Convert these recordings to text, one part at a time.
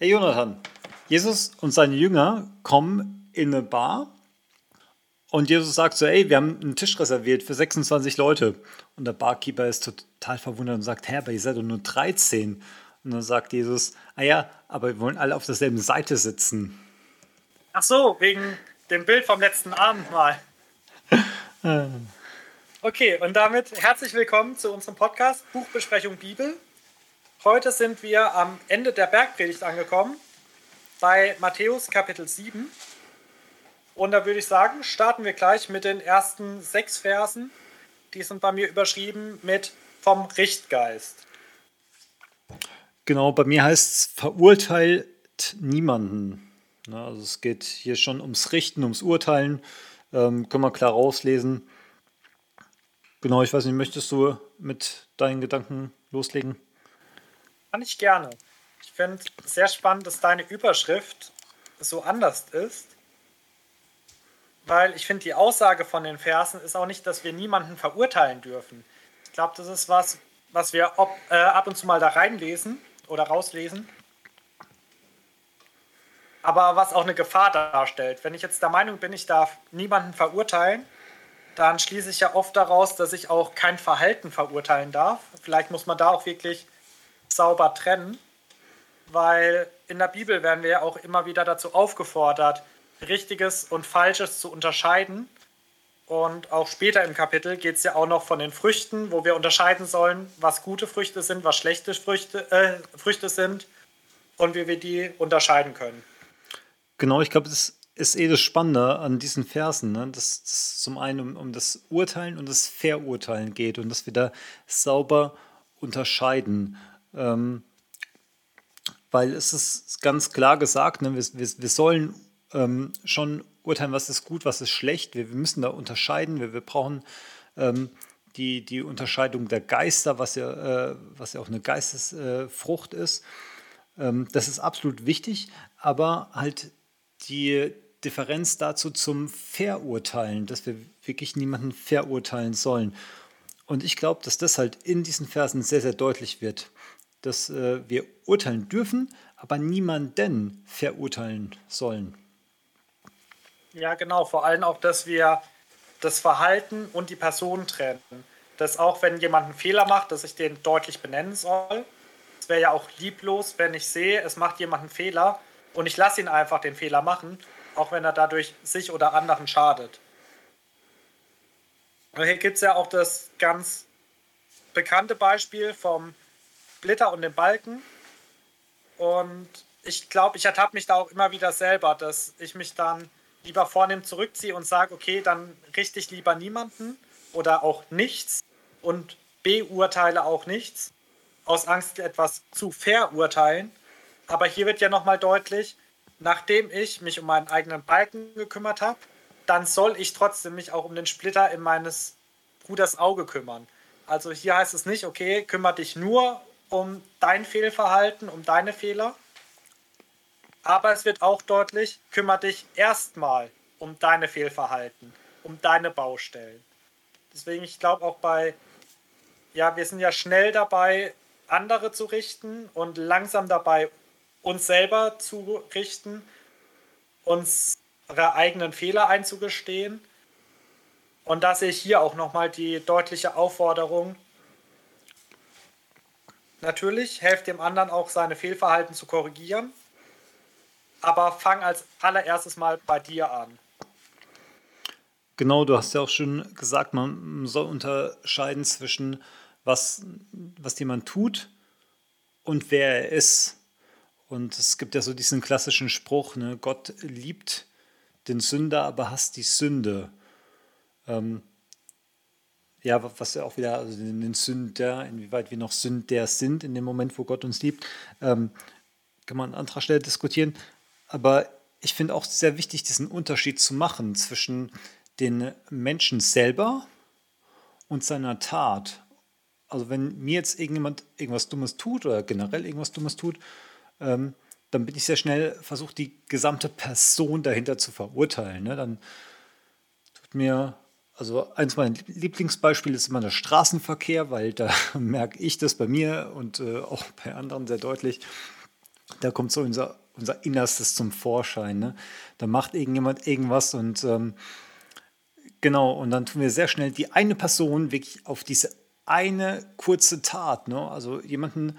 Hey Jonathan, Jesus und seine Jünger kommen in eine Bar und Jesus sagt so, ey, wir haben einen Tisch reserviert für 26 Leute. Und der Barkeeper ist total verwundert und sagt, Herr, aber ihr seid doch nur 13. Und dann sagt Jesus, ah ja, aber wir wollen alle auf derselben Seite sitzen. Ach so, wegen dem Bild vom letzten Abend mal. Okay, und damit herzlich willkommen zu unserem Podcast Buchbesprechung Bibel. Heute sind wir am Ende der Bergpredigt angekommen, bei Matthäus Kapitel 7. Und da würde ich sagen, starten wir gleich mit den ersten sechs Versen. Die sind bei mir überschrieben mit vom Richtgeist. Genau, bei mir heißt es verurteilt niemanden. also es geht hier schon ums Richten, ums Urteilen. Ähm, können wir klar rauslesen. Genau, ich weiß nicht, möchtest du mit deinen Gedanken loslegen? Kann ich gerne. Ich finde sehr spannend, dass deine Überschrift so anders ist, weil ich finde, die Aussage von den Versen ist auch nicht, dass wir niemanden verurteilen dürfen. Ich glaube, das ist was, was wir ob, äh, ab und zu mal da reinlesen oder rauslesen, aber was auch eine Gefahr darstellt. Wenn ich jetzt der Meinung bin, ich darf niemanden verurteilen, dann schließe ich ja oft daraus, dass ich auch kein Verhalten verurteilen darf. Vielleicht muss man da auch wirklich sauber trennen, weil in der Bibel werden wir ja auch immer wieder dazu aufgefordert, Richtiges und Falsches zu unterscheiden. Und auch später im Kapitel geht es ja auch noch von den Früchten, wo wir unterscheiden sollen, was gute Früchte sind, was schlechte Früchte, äh, Früchte sind und wie wir die unterscheiden können. Genau, ich glaube, das ist eh das Spannende an diesen Versen, ne? dass es zum einen um, um das Urteilen und das Verurteilen geht und dass wir da sauber unterscheiden. Ähm, weil es ist ganz klar gesagt, ne? wir, wir, wir sollen ähm, schon urteilen, was ist gut, was ist schlecht. Wir, wir müssen da unterscheiden. Wir, wir brauchen ähm, die, die Unterscheidung der Geister, was ja, äh, was ja auch eine Geistesfrucht äh, ist. Ähm, das ist absolut wichtig, aber halt die Differenz dazu zum Verurteilen, dass wir wirklich niemanden verurteilen sollen. Und ich glaube, dass das halt in diesen Versen sehr, sehr deutlich wird, dass äh, wir urteilen dürfen, aber niemanden verurteilen sollen. Ja, genau. Vor allem auch, dass wir das Verhalten und die Person trennen. Dass auch wenn jemand einen Fehler macht, dass ich den deutlich benennen soll. Es wäre ja auch lieblos, wenn ich sehe, es macht jemand einen Fehler und ich lasse ihn einfach den Fehler machen auch wenn er dadurch sich oder anderen schadet. Und hier gibt es ja auch das ganz bekannte Beispiel vom Splitter und dem Balken. Und ich glaube, ich ertappe mich da auch immer wieder selber, dass ich mich dann lieber vornehm zurückziehe und sage, okay, dann richte ich lieber niemanden oder auch nichts und beurteile auch nichts, aus Angst, etwas zu verurteilen. Aber hier wird ja nochmal deutlich, nachdem ich mich um meinen eigenen Balken gekümmert habe, dann soll ich trotzdem mich auch um den Splitter in meines Bruders Auge kümmern. Also hier heißt es nicht, okay, kümmere dich nur um dein Fehlverhalten, um deine Fehler. Aber es wird auch deutlich, kümmere dich erstmal um deine Fehlverhalten, um deine Baustellen. Deswegen, ich glaube auch bei, ja, wir sind ja schnell dabei, andere zu richten und langsam dabei, uns selber zu richten, unsere eigenen Fehler einzugestehen. Und da sehe ich hier auch nochmal die deutliche Aufforderung. Natürlich, helft dem anderen auch seine Fehlverhalten zu korrigieren, aber fang als allererstes mal bei dir an. Genau, du hast ja auch schon gesagt, man soll unterscheiden zwischen was, was jemand tut und wer er ist. Und es gibt ja so diesen klassischen Spruch, ne, Gott liebt den Sünder, aber hasst die Sünde. Ähm, ja, was ja auch wieder, also den Sünder, inwieweit wir noch Sünder sind in dem Moment, wo Gott uns liebt, ähm, kann man an anderer Stelle diskutieren. Aber ich finde auch sehr wichtig, diesen Unterschied zu machen zwischen den Menschen selber und seiner Tat. Also wenn mir jetzt irgendjemand irgendwas Dummes tut oder generell irgendwas Dummes tut, ähm, dann bin ich sehr schnell versucht, die gesamte Person dahinter zu verurteilen. Ne? Dann tut mir, also eins meiner Lieblingsbeispiele ist immer der Straßenverkehr, weil da merke ich das bei mir und äh, auch bei anderen sehr deutlich. da kommt so unser, unser Innerstes zum Vorschein. Ne? Da macht irgendjemand irgendwas und ähm, genau, und dann tun wir sehr schnell die eine Person wirklich auf diese eine kurze Tat, ne? also jemanden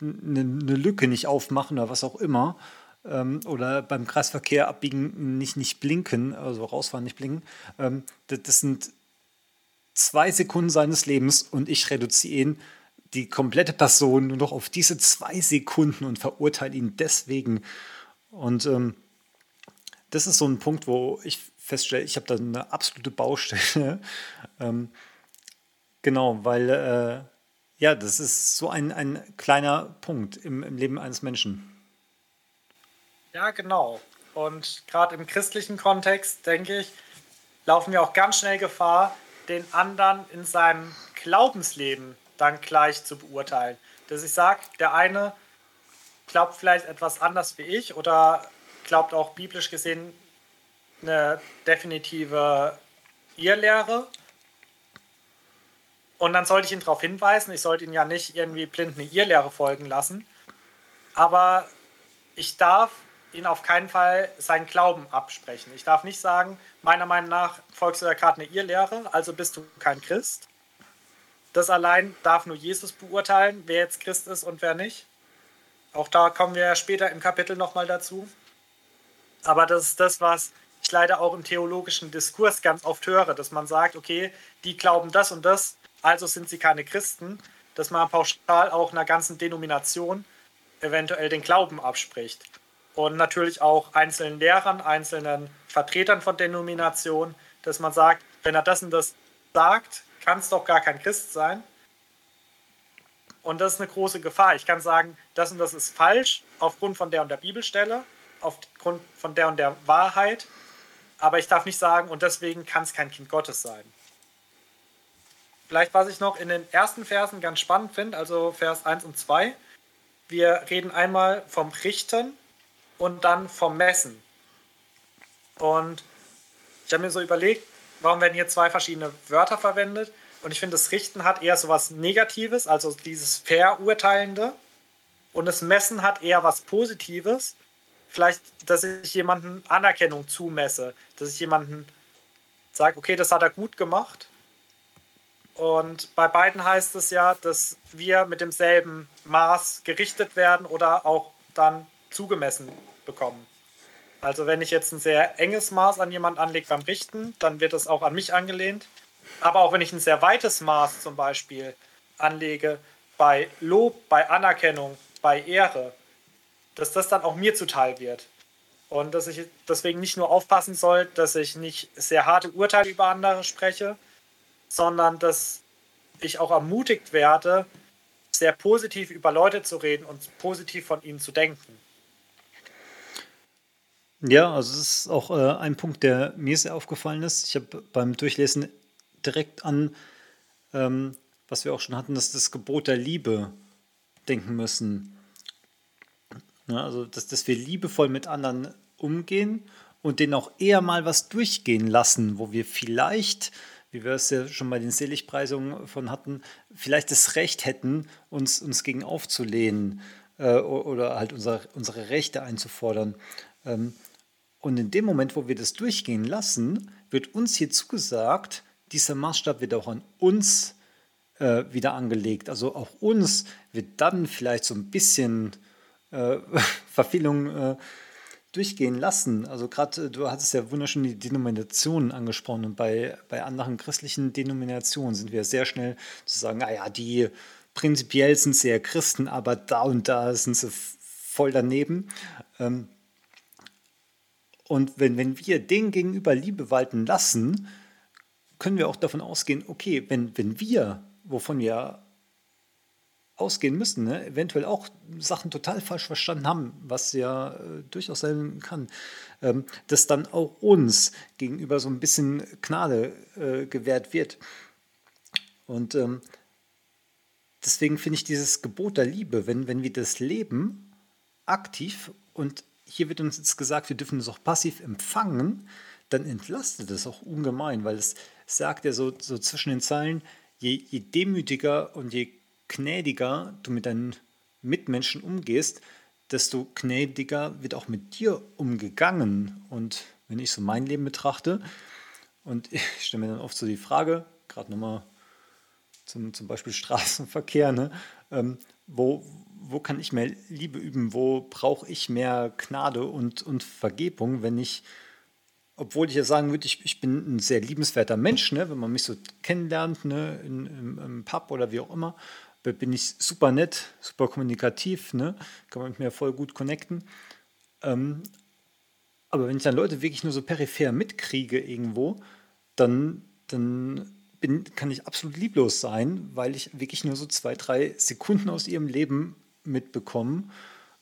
eine, eine Lücke nicht aufmachen oder was auch immer, ähm, oder beim Kreisverkehr abbiegen nicht, nicht blinken, also rausfahren nicht blinken, ähm, das, das sind zwei Sekunden seines Lebens und ich reduziere ihn die komplette Person nur noch auf diese zwei Sekunden und verurteile ihn deswegen. Und ähm, das ist so ein Punkt, wo ich feststelle, ich habe da eine absolute Baustelle. ähm, genau, weil äh, ja, das ist so ein, ein kleiner Punkt im, im Leben eines Menschen. Ja, genau. Und gerade im christlichen Kontext, denke ich, laufen wir auch ganz schnell Gefahr, den anderen in seinem Glaubensleben dann gleich zu beurteilen. Dass ich sage, der eine glaubt vielleicht etwas anders wie ich oder glaubt auch biblisch gesehen eine definitive Irrlehre. Und dann sollte ich ihn darauf hinweisen, ich sollte ihn ja nicht irgendwie blind eine Irrlehre folgen lassen. Aber ich darf ihn auf keinen Fall seinen Glauben absprechen. Ich darf nicht sagen, meiner Meinung nach folgst du ja gerade eine Irrlehre, also bist du kein Christ. Das allein darf nur Jesus beurteilen, wer jetzt Christ ist und wer nicht. Auch da kommen wir später im Kapitel nochmal dazu. Aber das ist das, was ich leider auch im theologischen Diskurs ganz oft höre, dass man sagt, okay, die glauben das und das, also sind sie keine Christen, dass man pauschal auch einer ganzen Denomination eventuell den Glauben abspricht. Und natürlich auch einzelnen Lehrern, einzelnen Vertretern von Denominationen, dass man sagt, wenn er das und das sagt, kann es doch gar kein Christ sein. Und das ist eine große Gefahr. Ich kann sagen, das und das ist falsch aufgrund von der und der Bibelstelle, aufgrund von der und der Wahrheit. Aber ich darf nicht sagen, und deswegen kann es kein Kind Gottes sein. Vielleicht, was ich noch in den ersten Versen ganz spannend finde, also Vers 1 und 2. Wir reden einmal vom Richten und dann vom Messen. Und ich habe mir so überlegt, warum werden hier zwei verschiedene Wörter verwendet? Und ich finde, das Richten hat eher so was Negatives, also dieses Verurteilende. Und das Messen hat eher was Positives. Vielleicht, dass ich jemanden Anerkennung zumesse, dass ich jemanden sage, okay, das hat er gut gemacht. Und bei beiden heißt es ja, dass wir mit demselben Maß gerichtet werden oder auch dann zugemessen bekommen. Also wenn ich jetzt ein sehr enges Maß an jemand anlege beim Richten, dann wird es auch an mich angelehnt. Aber auch wenn ich ein sehr weites Maß zum Beispiel anlege bei Lob, bei Anerkennung, bei Ehre, dass das dann auch mir zuteil wird. Und dass ich deswegen nicht nur aufpassen soll, dass ich nicht sehr harte Urteile über andere spreche, sondern dass ich auch ermutigt werde, sehr positiv über Leute zu reden und positiv von ihnen zu denken. Ja, also es ist auch äh, ein Punkt, der mir sehr aufgefallen ist. Ich habe beim Durchlesen direkt an, ähm, was wir auch schon hatten, dass das Gebot der Liebe denken müssen. Ja, also, dass, dass wir liebevoll mit anderen umgehen und denen auch eher mal was durchgehen lassen, wo wir vielleicht, wie wir es ja schon bei den Seligpreisungen von hatten, vielleicht das Recht hätten, uns, uns gegen aufzulehnen äh, oder halt unsere, unsere Rechte einzufordern. Ähm, und in dem Moment, wo wir das durchgehen lassen, wird uns hier zugesagt, dieser Maßstab wird auch an uns äh, wieder angelegt. Also auch uns wird dann vielleicht so ein bisschen äh, Verfehlung äh, durchgehen lassen. Also gerade äh, du hattest ja wunderschön die Denominationen angesprochen und bei, bei anderen christlichen Denominationen sind wir sehr schnell zu sagen, naja, die prinzipiell sind sie ja Christen, aber da und da sind sie voll daneben. Ähm, und wenn, wenn wir denen gegenüber Liebe walten lassen, können wir auch davon ausgehen, okay, wenn, wenn wir, wovon wir ausgehen müssen, ne, eventuell auch Sachen total falsch verstanden haben, was ja äh, durchaus sein kann, ähm, dass dann auch uns gegenüber so ein bisschen Gnade äh, gewährt wird. Und ähm, deswegen finde ich dieses Gebot der Liebe, wenn, wenn wir das leben, aktiv und hier wird uns jetzt gesagt, wir dürfen es auch passiv empfangen, dann entlastet es auch ungemein, weil es sagt ja so, so zwischen den Zeilen, je, je demütiger und je gnädiger du mit deinen mit Menschen umgehst, desto gnädiger wird auch mit dir umgegangen. Und wenn ich so mein Leben betrachte, und ich stelle mir dann oft so die Frage, gerade nochmal zum, zum Beispiel Straßenverkehr, ne? Ähm, wo, wo kann ich mehr Liebe üben? Wo brauche ich mehr Gnade und, und Vergebung, wenn ich, obwohl ich ja sagen würde, ich, ich bin ein sehr liebenswerter Mensch, ne? wenn man mich so kennenlernt, ne? In, im, im Pub oder wie auch immer, bin ich super nett, super kommunikativ, ne? kann man mit mir voll gut connecten. Ähm, aber wenn ich dann Leute wirklich nur so peripher mitkriege irgendwo, dann, dann bin, kann ich absolut lieblos sein, weil ich wirklich nur so zwei, drei Sekunden aus ihrem Leben mitbekomme,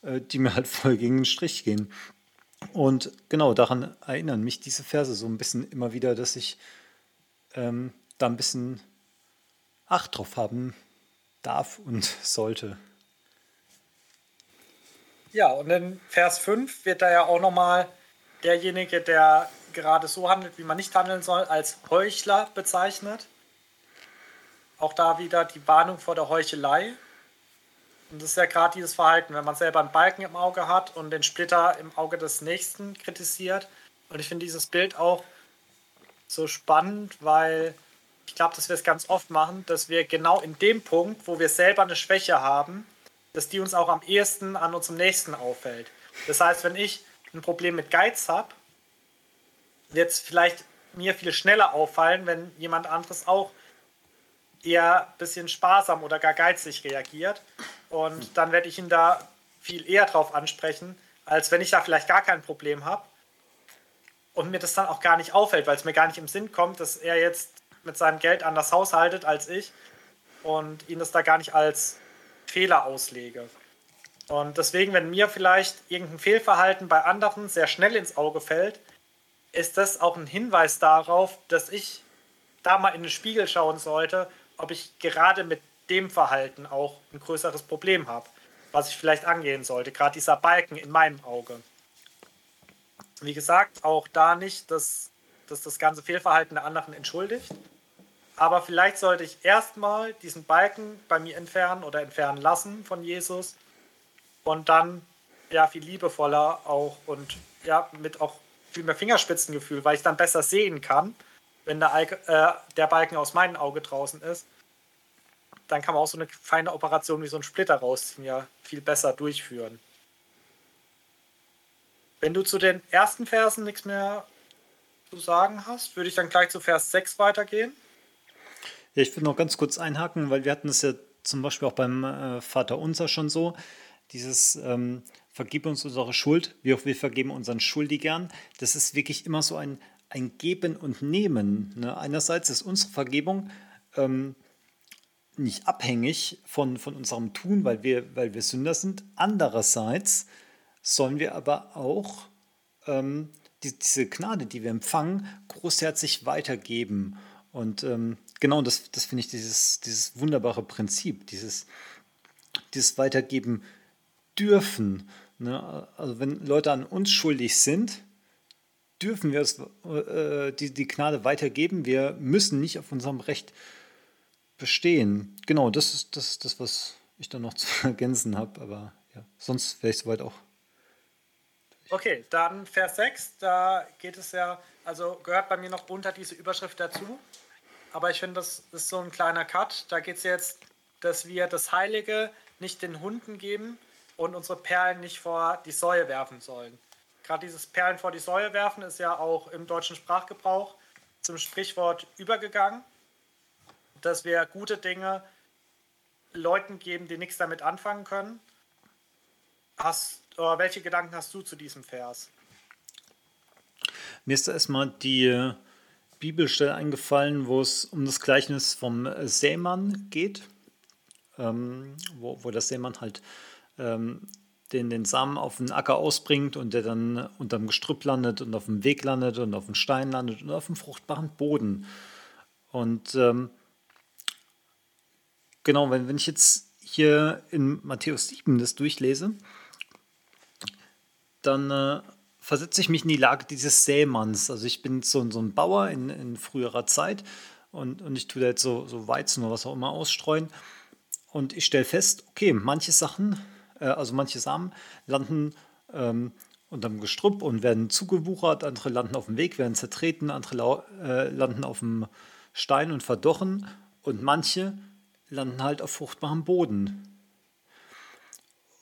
äh, die mir halt voll gegen den Strich gehen. Und genau daran erinnern mich diese Verse so ein bisschen immer wieder, dass ich ähm, da ein bisschen Acht drauf haben darf und sollte. Ja, und in Vers 5 wird da ja auch nochmal derjenige, der gerade so handelt, wie man nicht handeln soll, als Heuchler bezeichnet. Auch da wieder die Warnung vor der Heuchelei. Und das ist ja gerade dieses Verhalten, wenn man selber einen Balken im Auge hat und den Splitter im Auge des Nächsten kritisiert. Und ich finde dieses Bild auch so spannend, weil ich glaube, dass wir es ganz oft machen, dass wir genau in dem Punkt, wo wir selber eine Schwäche haben, dass die uns auch am ehesten an unserem Nächsten auffällt. Das heißt, wenn ich ein Problem mit Geiz habe, wird es vielleicht mir viel schneller auffallen, wenn jemand anderes auch eher ein bisschen sparsam oder gar geizig reagiert. Und dann werde ich ihn da viel eher drauf ansprechen, als wenn ich da vielleicht gar kein Problem habe. Und mir das dann auch gar nicht auffällt, weil es mir gar nicht im Sinn kommt, dass er jetzt mit seinem Geld anders haushaltet als ich und ihn das da gar nicht als Fehler auslege. Und deswegen, wenn mir vielleicht irgendein Fehlverhalten bei anderen sehr schnell ins Auge fällt, ist das auch ein Hinweis darauf, dass ich da mal in den Spiegel schauen sollte, ob ich gerade mit dem Verhalten auch ein größeres Problem habe, was ich vielleicht angehen sollte. Gerade dieser Balken in meinem Auge. Wie gesagt, auch da nicht, dass, dass das ganze Fehlverhalten der anderen entschuldigt. Aber vielleicht sollte ich erstmal diesen Balken bei mir entfernen oder entfernen lassen von Jesus und dann ja viel liebevoller auch und ja mit auch viel mehr Fingerspitzengefühl, weil ich dann besser sehen kann, wenn der, äh, der Balken aus meinem Auge draußen ist. Dann kann man auch so eine feine Operation wie so ein Splitter rausziehen, ja viel besser durchführen. Wenn du zu den ersten Versen nichts mehr zu sagen hast, würde ich dann gleich zu Vers 6 weitergehen. Ja, ich will noch ganz kurz einhaken, weil wir hatten es ja zum Beispiel auch beim äh, Vater Unser schon so, dieses ähm, Vergib uns unsere Schuld, wie auch wir vergeben unseren Schuldigern. Das ist wirklich immer so ein, ein Geben und Nehmen. Ne? Einerseits ist unsere Vergebung ähm, nicht abhängig von, von unserem Tun, weil wir, weil wir Sünder sind. Andererseits sollen wir aber auch ähm, die, diese Gnade, die wir empfangen, großherzig weitergeben. Und ähm, genau das, das finde ich dieses, dieses wunderbare Prinzip, dieses, dieses Weitergeben dürfen. Ne? Also wenn Leute an uns schuldig sind, dürfen wir es, äh, die, die Gnade weitergeben. Wir müssen nicht auf unserem Recht bestehen. Genau, das ist das, das was ich dann noch zu ergänzen habe. Aber ja, sonst wäre ich soweit auch. Okay, dann Vers 6, da geht es ja, also gehört bei mir noch unter diese Überschrift dazu. Aber ich finde, das ist so ein kleiner Cut. Da geht es jetzt, dass wir das Heilige nicht den Hunden geben, und unsere Perlen nicht vor die Säue werfen sollen. Gerade dieses Perlen vor die Säue werfen ist ja auch im deutschen Sprachgebrauch zum Sprichwort übergegangen, dass wir gute Dinge Leuten geben, die nichts damit anfangen können. Hast, oder welche Gedanken hast du zu diesem Vers? Mir ist da erstmal die Bibelstelle eingefallen, wo es um das Gleichnis vom Sämann geht, ähm, wo, wo der Sämann halt ähm, den, den Samen auf den Acker ausbringt und der dann unterm Gestrüpp landet und auf dem Weg landet und auf dem Stein landet und auf dem fruchtbaren Boden. Und ähm, genau, wenn, wenn ich jetzt hier in Matthäus 7 das durchlese, dann äh, versetze ich mich in die Lage dieses Sämanns. Also ich bin so, so ein Bauer in, in früherer Zeit und, und ich tue da jetzt so, so Weizen oder was auch immer ausstreuen. und ich stelle fest, okay, manche Sachen, also manche Samen landen ähm, unterm Gestrüpp und werden zugewuchert, andere landen auf dem Weg, werden zertreten, andere äh, landen auf dem Stein und verdochen und manche landen halt auf fruchtbarem Boden.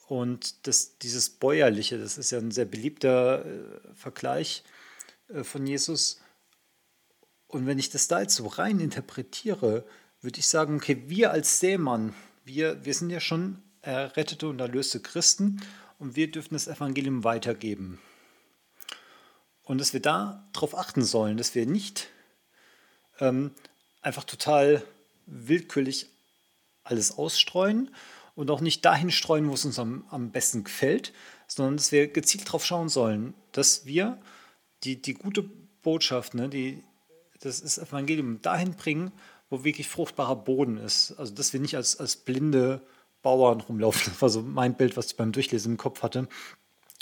Und das, dieses Bäuerliche, das ist ja ein sehr beliebter äh, Vergleich äh, von Jesus. Und wenn ich das da jetzt so rein interpretiere, würde ich sagen, okay, wir als Seemann, wir, wir sind ja schon errettete und erlöste Christen und wir dürfen das Evangelium weitergeben. Und dass wir da darauf achten sollen, dass wir nicht ähm, einfach total willkürlich alles ausstreuen und auch nicht dahin streuen, wo es uns am, am besten gefällt, sondern dass wir gezielt darauf schauen sollen, dass wir die, die gute Botschaft, ne, die, das ist Evangelium dahin bringen, wo wirklich fruchtbarer Boden ist. Also dass wir nicht als, als blinde Bauern rumlaufen. Das war so mein Bild, was ich beim Durchlesen im Kopf hatte.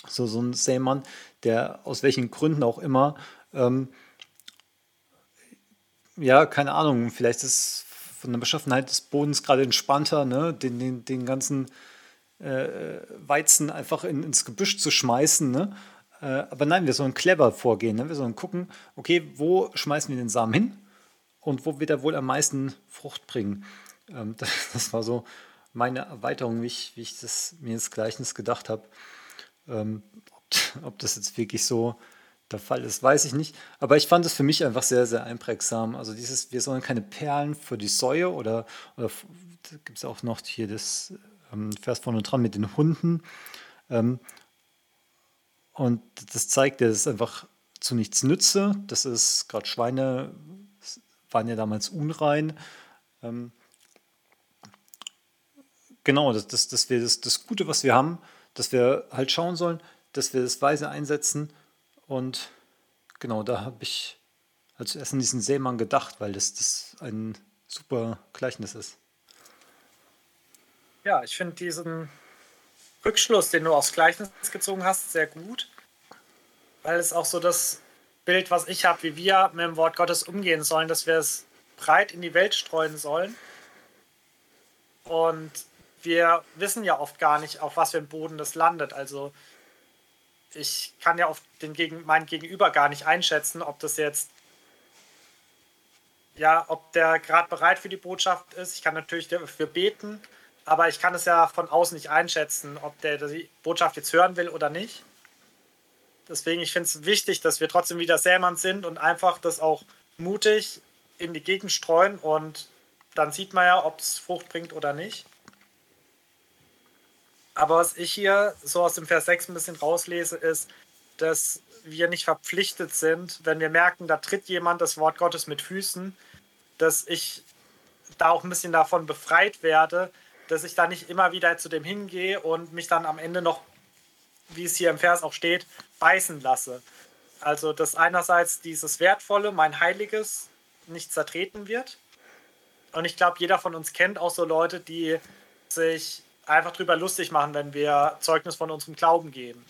So, so ein Sämann, der aus welchen Gründen auch immer, ähm, ja, keine Ahnung, vielleicht ist von der Beschaffenheit des Bodens gerade entspannter, ne? den, den, den ganzen äh, Weizen einfach in, ins Gebüsch zu schmeißen. Ne? Äh, aber nein, wir sollen clever vorgehen. Ne? Wir sollen gucken, okay, wo schmeißen wir den Samen hin und wo wird er wohl am meisten Frucht bringen. Ähm, das, das, war so meine Erweiterung, wie ich, wie ich das, mir ins Gleichnis gedacht habe. Ähm, ob, ob, das jetzt wirklich so der Fall ist, weiß ich nicht. Aber ich fand es für mich einfach sehr, sehr einprägsam. Also dieses, wir sollen keine Perlen für die Säue oder, oder gibt es auch noch hier das ähm, Vers vorne dran mit den Hunden. Ähm, und das zeigt dass es einfach zu nichts nütze. Das ist gerade Schweine waren ja damals unrein. Ähm, genau, dass, dass, dass wir das, das Gute, was wir haben, dass wir halt schauen sollen, dass wir das weise einsetzen. Und genau, da habe ich halt zuerst an diesen Seemann gedacht, weil das, das ein super Gleichnis ist. Ja, ich finde diesen Rückschluss, den du aufs Gleichnis gezogen hast, sehr gut, weil es auch so das Bild, was ich habe, wie wir mit dem Wort Gottes umgehen sollen, dass wir es breit in die Welt streuen sollen. Und wir wissen ja oft gar nicht, auf was für einem Boden das landet. Also ich kann ja auf den Gegen mein Gegenüber gar nicht einschätzen, ob das jetzt ja, ob der gerade bereit für die Botschaft ist. Ich kann natürlich dafür beten, aber ich kann es ja von außen nicht einschätzen, ob der die Botschaft jetzt hören will oder nicht. Deswegen, ich finde es wichtig, dass wir trotzdem wieder Sämann sind und einfach das auch mutig in die Gegend streuen und dann sieht man ja, ob es Frucht bringt oder nicht. Aber was ich hier so aus dem Vers 6 ein bisschen rauslese, ist, dass wir nicht verpflichtet sind, wenn wir merken, da tritt jemand das Wort Gottes mit Füßen, dass ich da auch ein bisschen davon befreit werde, dass ich da nicht immer wieder zu dem hingehe und mich dann am Ende noch wie es hier im Vers auch steht, beißen lasse. Also, dass einerseits dieses Wertvolle, mein Heiliges, nicht zertreten wird. Und ich glaube, jeder von uns kennt auch so Leute, die sich einfach drüber lustig machen, wenn wir Zeugnis von unserem Glauben geben.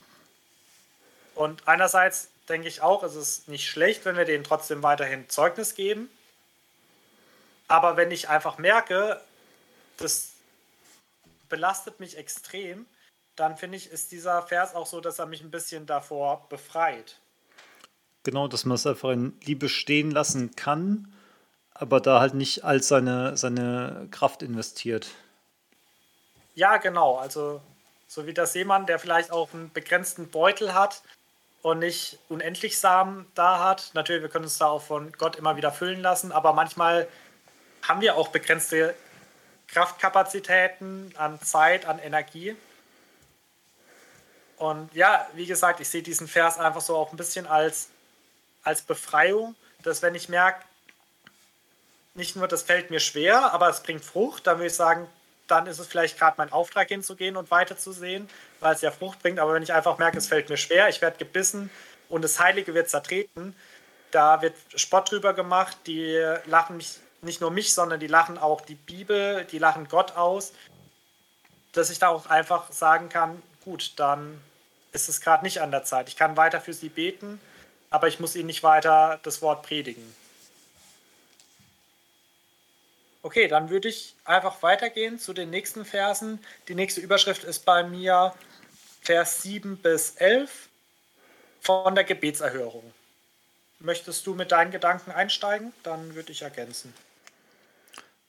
Und einerseits denke ich auch, es ist nicht schlecht, wenn wir denen trotzdem weiterhin Zeugnis geben. Aber wenn ich einfach merke, das belastet mich extrem, dann finde ich, ist dieser Vers auch so, dass er mich ein bisschen davor befreit. Genau, dass man es einfach in Liebe stehen lassen kann, aber da halt nicht all seine, seine Kraft investiert. Ja, genau. Also, so wie der Seemann, der vielleicht auch einen begrenzten Beutel hat und nicht unendlich Samen da hat. Natürlich, wir können uns da auch von Gott immer wieder füllen lassen, aber manchmal haben wir auch begrenzte Kraftkapazitäten an Zeit, an Energie. Und ja, wie gesagt, ich sehe diesen Vers einfach so auch ein bisschen als, als Befreiung, dass wenn ich merke, nicht nur das fällt mir schwer, aber es bringt Frucht, dann würde ich sagen, dann ist es vielleicht gerade mein Auftrag hinzugehen und weiterzusehen, weil es ja Frucht bringt. Aber wenn ich einfach merke, es fällt mir schwer, ich werde gebissen und das Heilige wird zertreten, da wird Spott drüber gemacht, die lachen mich, nicht nur mich, sondern die lachen auch die Bibel, die lachen Gott aus, dass ich da auch einfach sagen kann, gut, dann ist es gerade nicht an der Zeit. Ich kann weiter für sie beten, aber ich muss ihnen nicht weiter das Wort predigen. Okay, dann würde ich einfach weitergehen zu den nächsten Versen. Die nächste Überschrift ist bei mir Vers 7 bis 11 von der Gebetserhörung. Möchtest du mit deinen Gedanken einsteigen? Dann würde ich ergänzen.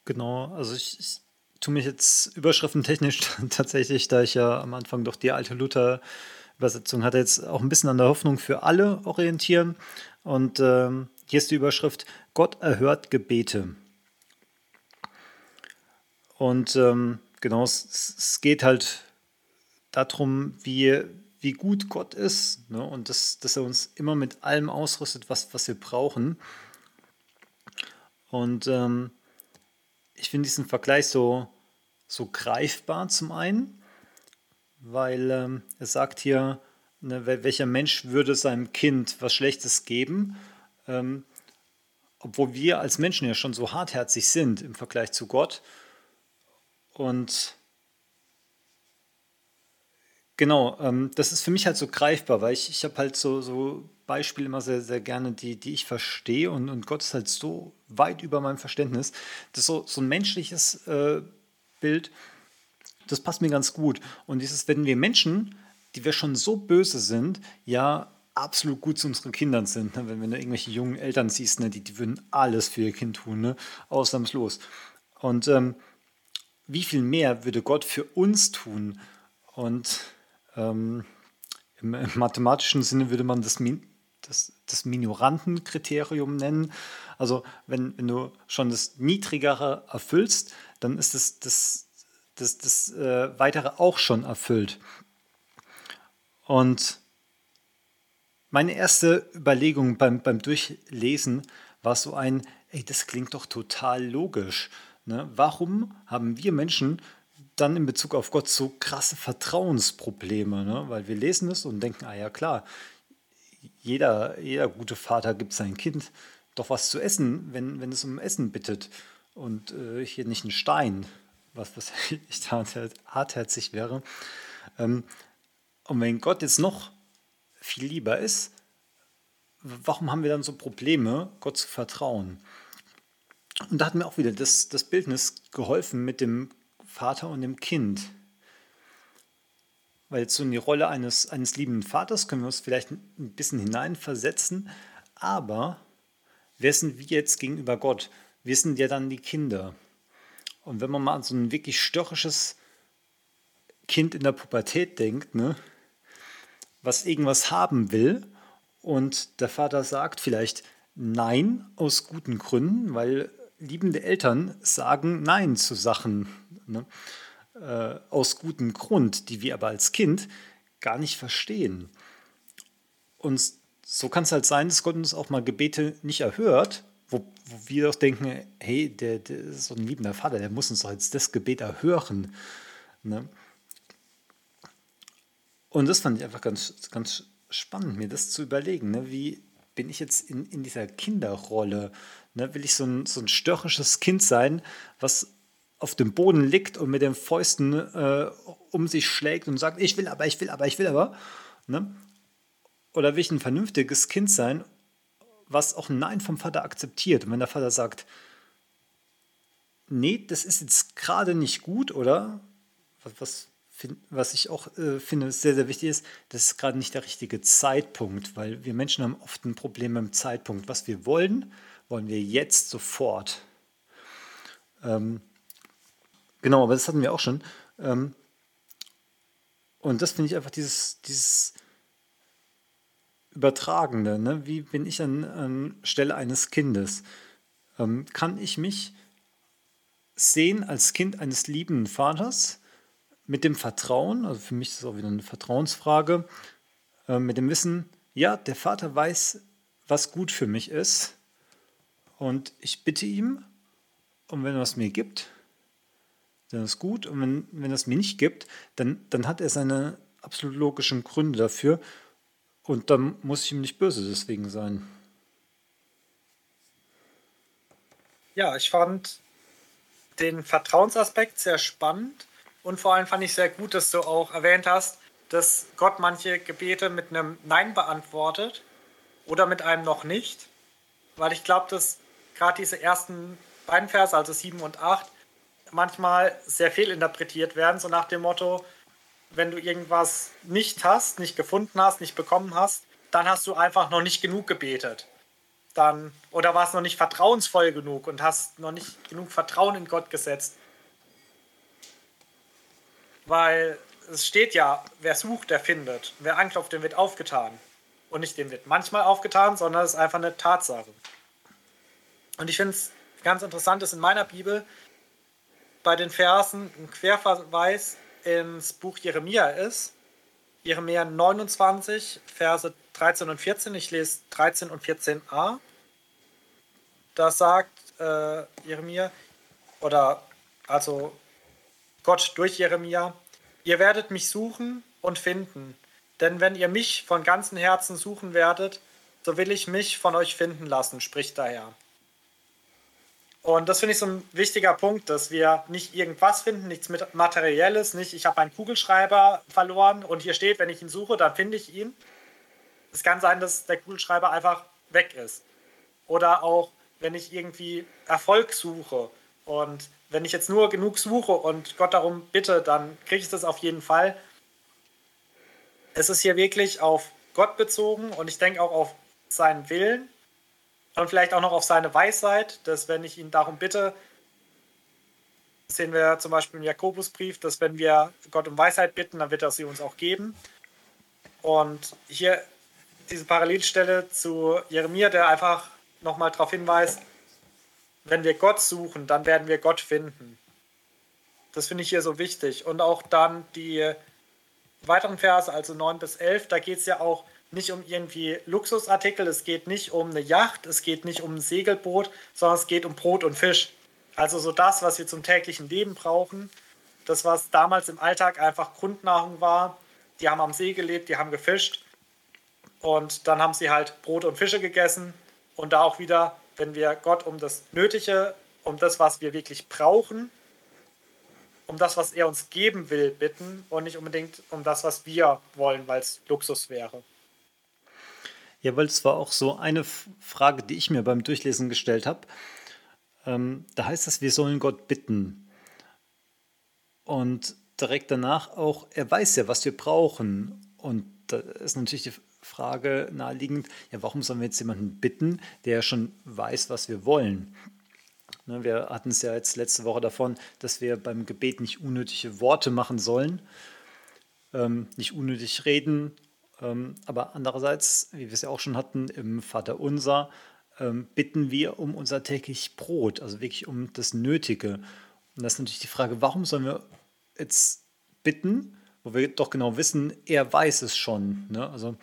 Genau, also ich, ich tue mich jetzt überschriftentechnisch tatsächlich, da ich ja am Anfang doch die alte Luther-Übersetzung hatte, jetzt auch ein bisschen an der Hoffnung für alle orientieren. Und ähm, hier ist die Überschrift: Gott erhört Gebete. Und ähm, genau, es, es, geht halt darum, wie, wie gut Gott ist ne? und das, dass er uns immer mit allem ausrüstet, was, was wir brauchen. Und ähm, ich finde diesen Vergleich so, so greifbar zum einen, weil ähm, er sagt hier, ne, welcher Mensch würde seinem Kind was Schlechtes geben, ähm, obwohl wir als Menschen ja schon so hartherzig sind im Vergleich zu Gott. Und genau, ähm, das ist für mich halt so greifbar, weil ich, ich habe halt so, so Beispiele immer sehr, sehr gerne, die, die ich verstehe und, und Gott ist halt so weit über meinem Verständnis. Das ist so, so ein menschliches äh, Bild, das passt mir ganz gut. Und dieses, wenn wir Menschen, die wir schon so böse sind, ja absolut gut zu unseren Kindern sind, ne? wenn, wenn du irgendwelche jungen Eltern siehst, ne? die, die würden alles für ihr Kind tun, ne? ausnahmslos. Und ähm, wie viel mehr würde Gott für uns tun? Und ähm, im, im, mathematischen Sinne würde man das, das, das Minorantenkriterium nennen. Also wenn, wenn du schon das Niedrigere erfüllst, dann ist das, das, das, das äh, Weitere auch schon erfüllt. Und meine erste Überlegung beim, beim Durchlesen war so ein, ey, das klingt doch total logisch. Ne? Warum haben wir Menschen dann in Bezug auf Gott so krasse Vertrauensprobleme? Ne? Weil wir lesen es und denken, ah ja klar, jeder, jeder gute Vater gibt sein Kind doch was zu essen, wenn, wenn es um Essen bittet und äh, hier nicht ein Stein, was, was echt hartherzig wäre. Ähm, und wenn Gott jetzt noch viel lieber ist, warum haben wir dann so Probleme, Gott zu vertrauen? Und da hat mir auch wieder das, das Bildnis geholfen mit dem Vater und dem Kind. Weil jetzt so in die Rolle eines, eines liebenden Vaters können wir uns vielleicht ein bisschen hineinversetzen, aber wer sind wir jetzt gegenüber Gott? Wir sind ja dann die Kinder. Und wenn man mal an so ein wirklich störrisches Kind in der Pubertät denkt, ne, was irgendwas haben will und der Vater sagt vielleicht Nein aus guten Gründen, weil liebende Eltern sagen Nein zu Sachen ne? äh, aus gutem Grund, die wir aber als Kind gar nicht verstehen. Und so kann es halt sein, dass Gott uns auch mal Gebete nicht erhört, wo, wo wir doch denken, hey, der, der, ist so ein liebender Vater, der muss uns doch jetzt das Gebet erhören. Ne? Und das fand ich einfach ganz, ganz spannend, mir das zu überlegen. Ne? Wie bin ich jetzt in, in dieser Kinderrolle? Ne, will ich so ein, so ein störrisches Kind sein, was auf dem Boden liegt und mit den Fäusten äh, um sich schlägt und sagt, ich will aber, ich will aber, ich will aber. Ne? Oder will ich ein vernünftiges Kind sein, was auch ein Nein vom Vater akzeptiert? Und wenn der Vater sagt, nee, das ist jetzt gerade nicht gut, oder? Was, was, ich auch äh, finde, sehr, sehr wichtig ist, das ist gerade nicht der richtige Zeitpunkt, weil wir Menschen haben oft ein Problem mit dem Zeitpunkt, was wir wollen wollen wir jetzt sofort. Ähm, genau, aber das hatten wir auch schon. Ähm, und das finde ich einfach dieses, dieses Übertragende. Ne? Wie bin ich an, an Stelle eines Kindes? Ähm, kann ich mich sehen als Kind eines liebenden Vaters mit dem Vertrauen, also für mich ist das auch wieder eine Vertrauensfrage, äh, mit dem Wissen, ja, der Vater weiß, was gut für mich ist und ich bitte ihm, und wenn er es mir gibt, dann ist gut. Und wenn, wenn er es mir nicht gibt, dann, dann hat er seine absolut logischen Gründe dafür. Und dann muss ich ihm nicht böse deswegen sein. Ja, ich fand den Vertrauensaspekt sehr spannend. Und vor allem fand ich sehr gut, dass du auch erwähnt hast, dass Gott manche Gebete mit einem Nein beantwortet oder mit einem noch nicht. Weil ich glaube, dass gerade diese ersten beiden Verse, also 7 und 8, manchmal sehr fehlinterpretiert werden, so nach dem Motto, wenn du irgendwas nicht hast, nicht gefunden hast, nicht bekommen hast, dann hast du einfach noch nicht genug gebetet. Dann, oder warst noch nicht vertrauensvoll genug und hast noch nicht genug Vertrauen in Gott gesetzt. Weil es steht ja, wer sucht, der findet. Wer anklopft, dem wird aufgetan. Und nicht dem wird manchmal aufgetan, sondern es ist einfach eine Tatsache. Und ich finde es ganz interessant, dass in meiner Bibel bei den Versen ein Querverweis ins Buch Jeremia ist. Jeremia 29, Verse 13 und 14. Ich lese 13 und 14a. Da sagt äh, Jeremia, oder also Gott durch Jeremia, ihr werdet mich suchen und finden, denn wenn ihr mich von ganzem Herzen suchen werdet, so will ich mich von euch finden lassen, spricht der Herr. Und das finde ich so ein wichtiger Punkt, dass wir nicht irgendwas finden, nichts Materielles, nicht ich habe einen Kugelschreiber verloren und hier steht, wenn ich ihn suche, dann finde ich ihn. Es kann sein, dass der Kugelschreiber einfach weg ist. Oder auch, wenn ich irgendwie Erfolg suche und wenn ich jetzt nur genug suche und Gott darum bitte, dann kriege ich das auf jeden Fall. Es ist hier wirklich auf Gott bezogen und ich denke auch auf seinen Willen und vielleicht auch noch auf seine Weisheit, dass wenn ich ihn darum bitte, sehen wir zum Beispiel im Jakobusbrief, dass wenn wir Gott um Weisheit bitten, dann wird er sie uns auch geben. Und hier diese Parallelstelle zu Jeremia, der einfach nochmal darauf hinweist, wenn wir Gott suchen, dann werden wir Gott finden. Das finde ich hier so wichtig. Und auch dann die weiteren Verse, also 9 bis 11, da geht es ja auch nicht um irgendwie Luxusartikel, es geht nicht um eine Yacht, es geht nicht um ein Segelboot, sondern es geht um Brot und Fisch. Also so das, was wir zum täglichen Leben brauchen, das, was damals im Alltag einfach Grundnahrung war. Die haben am See gelebt, die haben gefischt und dann haben sie halt Brot und Fische gegessen und da auch wieder, wenn wir Gott um das Nötige, um das, was wir wirklich brauchen, um das, was er uns geben will, bitten und nicht unbedingt um das, was wir wollen, weil es Luxus wäre. Ja, weil es war auch so eine Frage, die ich mir beim Durchlesen gestellt habe. Ähm, da heißt es, wir sollen Gott bitten. Und direkt danach auch, er weiß ja, was wir brauchen. Und da ist natürlich die Frage naheliegend, ja, warum sollen wir jetzt jemanden bitten, der schon weiß, was wir wollen? Ne, wir hatten es ja jetzt letzte Woche davon, dass wir beim Gebet nicht unnötige Worte machen sollen, ähm, nicht unnötig reden, aber andererseits, wie wir es ja auch schon hatten, im Vater Unser ähm, bitten wir um unser täglich Brot, also wirklich um das Nötige. Und das ist natürlich die Frage, warum sollen wir jetzt bitten, wo wir doch genau wissen, er weiß es schon. Ne? Also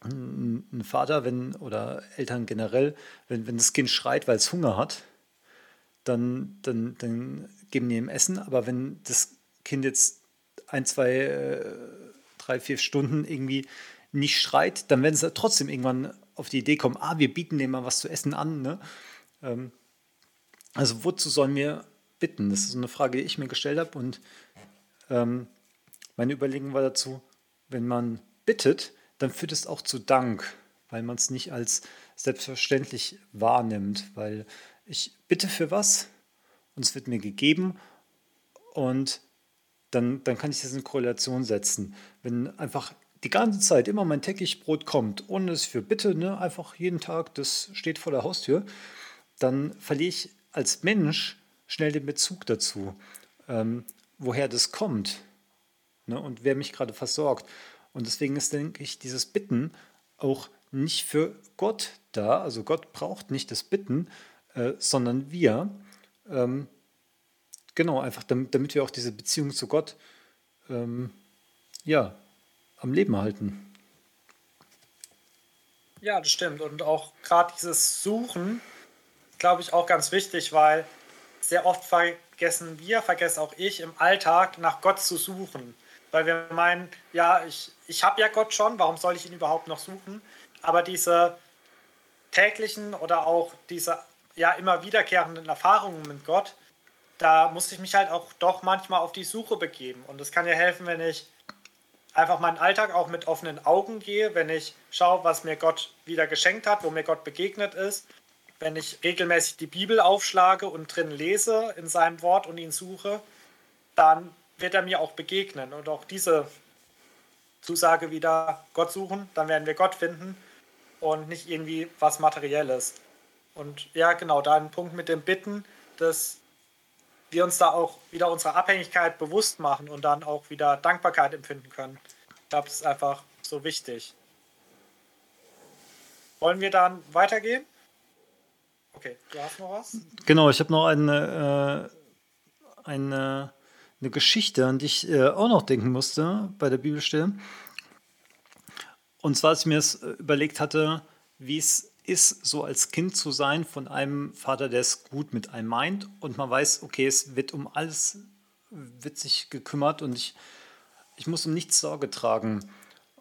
ein Vater, wenn oder Eltern generell, wenn, wenn das Kind schreit, weil es Hunger hat, dann, dann, dann geben die ihm Essen. Aber wenn das Kind jetzt ein, zwei äh, drei, vier Stunden irgendwie nicht schreit, dann werden sie trotzdem irgendwann auf die Idee kommen, ah, wir bieten dem mal was zu essen an. Ne? Ähm, also wozu sollen wir bitten? Das ist so eine Frage, die ich mir gestellt habe und ähm, meine Überlegung war dazu, wenn man bittet, dann führt es auch zu Dank, weil man es nicht als selbstverständlich wahrnimmt, weil ich bitte für was und es wird mir gegeben und dann, dann kann ich das in Korrelation setzen. Wenn einfach die ganze Zeit immer mein täglich Brot kommt, ohne ich für bitte, ne, einfach jeden Tag, das steht vor der Haustür, dann verliere ich als Mensch schnell den Bezug dazu, ähm, woher das kommt ne, und wer mich gerade versorgt. Und deswegen ist, denke ich, dieses Bitten auch nicht für Gott da. Also Gott braucht nicht das Bitten, äh, sondern wir. Ähm, Genau, einfach damit, damit wir auch diese Beziehung zu Gott ähm, ja, am Leben halten. Ja, das stimmt. Und auch gerade dieses Suchen, glaube ich, auch ganz wichtig, weil sehr oft vergessen wir, vergesse auch ich im Alltag nach Gott zu suchen. Weil wir meinen, ja, ich, ich habe ja Gott schon, warum soll ich ihn überhaupt noch suchen? Aber diese täglichen oder auch diese ja immer wiederkehrenden Erfahrungen mit Gott, da muss ich mich halt auch doch manchmal auf die Suche begeben. Und es kann ja helfen, wenn ich einfach meinen Alltag auch mit offenen Augen gehe, wenn ich schaue, was mir Gott wieder geschenkt hat, wo mir Gott begegnet ist wenn ich regelmäßig die Bibel aufschlage und drin lese in seinem Wort und ihn suche, dann wird er mir auch begegnen. Und auch diese Zusage wieder, Gott suchen, dann werden wir Gott finden und nicht irgendwie was Materielles. Und ja, genau, da ein Punkt mit dem Bitten, dass wir uns da auch wieder unserer Abhängigkeit bewusst machen und dann auch wieder Dankbarkeit empfinden können. Ich glaube, das ist einfach so wichtig. Wollen wir dann weitergehen? Okay, du hast noch was? Genau, ich habe noch eine, äh, eine, eine Geschichte, an die ich äh, auch noch denken musste bei der Bibelstelle. Und zwar, als ich mir es äh, überlegt hatte, wie es ist, so als Kind zu sein von einem Vater, der es gut mit einem meint und man weiß, okay, es wird um alles sich gekümmert und ich, ich muss um nichts Sorge tragen.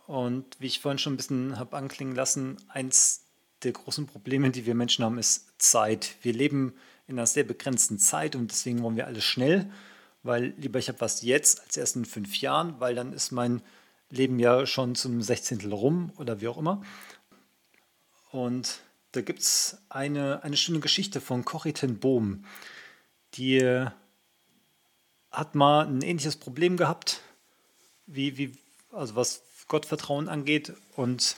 Und wie ich vorhin schon ein bisschen habe anklingen lassen, eins der großen Probleme, die wir Menschen haben, ist Zeit. Wir leben in einer sehr begrenzten Zeit und deswegen wollen wir alles schnell, weil lieber ich habe was jetzt als erst in fünf Jahren, weil dann ist mein Leben ja schon zum 16. rum oder wie auch immer. Und da gibt es eine, eine schöne Geschichte von Corrie ten Bohm. Die hat mal ein ähnliches Problem gehabt, wie, wie, also was Gottvertrauen angeht, und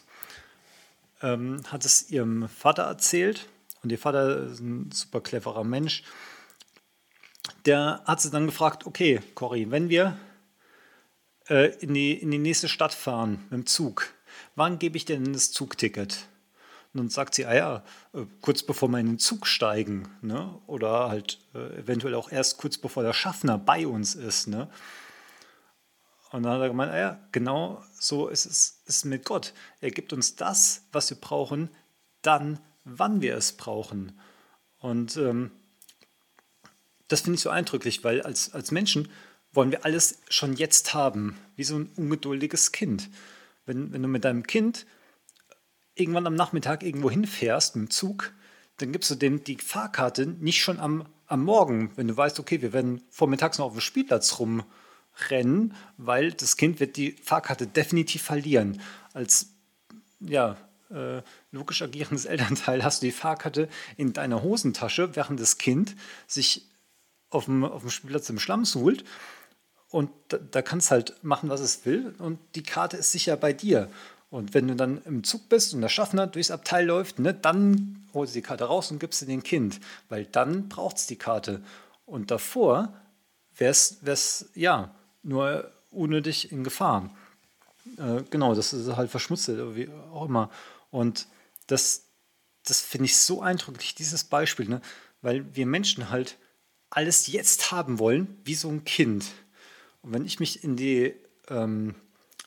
ähm, hat es ihrem Vater erzählt. Und ihr Vater ist ein super cleverer Mensch. Der hat sie dann gefragt: Okay, Corrie, wenn wir äh, in, die, in die nächste Stadt fahren mit dem Zug, wann gebe ich denn das Zugticket? Und dann sagt sie, ah ja, äh, kurz bevor wir in den Zug steigen, ne? oder halt äh, eventuell auch erst kurz bevor der Schaffner bei uns ist. Ne? Und dann hat er gemeint, ah ja, genau so ist es ist mit Gott. Er gibt uns das, was wir brauchen, dann, wann wir es brauchen. Und ähm, das finde ich so eindrücklich, weil als, als Menschen wollen wir alles schon jetzt haben, wie so ein ungeduldiges Kind. Wenn, wenn du mit deinem Kind irgendwann am Nachmittag irgendwo hinfährst mit dem Zug, dann gibst du dem die Fahrkarte nicht schon am, am Morgen, wenn du weißt, okay, wir werden vormittags noch auf dem Spielplatz rumrennen, weil das Kind wird die Fahrkarte definitiv verlieren. Als ja, äh, logisch agierendes Elternteil hast du die Fahrkarte in deiner Hosentasche, während das Kind sich auf dem, auf dem Spielplatz im Schlamm suhlt. Und da, da kann es halt machen, was es will. Und die Karte ist sicher bei dir. Und wenn du dann im Zug bist und der Schaffner durchs Abteil läuft, ne, dann holst du die Karte raus und gibst sie dem Kind, weil dann braucht es die Karte. Und davor wäre es, ja, nur unnötig in Gefahr. Äh, genau, das ist halt verschmutzt, wie auch immer. Und das, das finde ich so eindrücklich, dieses Beispiel, ne? weil wir Menschen halt alles jetzt haben wollen, wie so ein Kind. Und wenn ich mich in die ähm,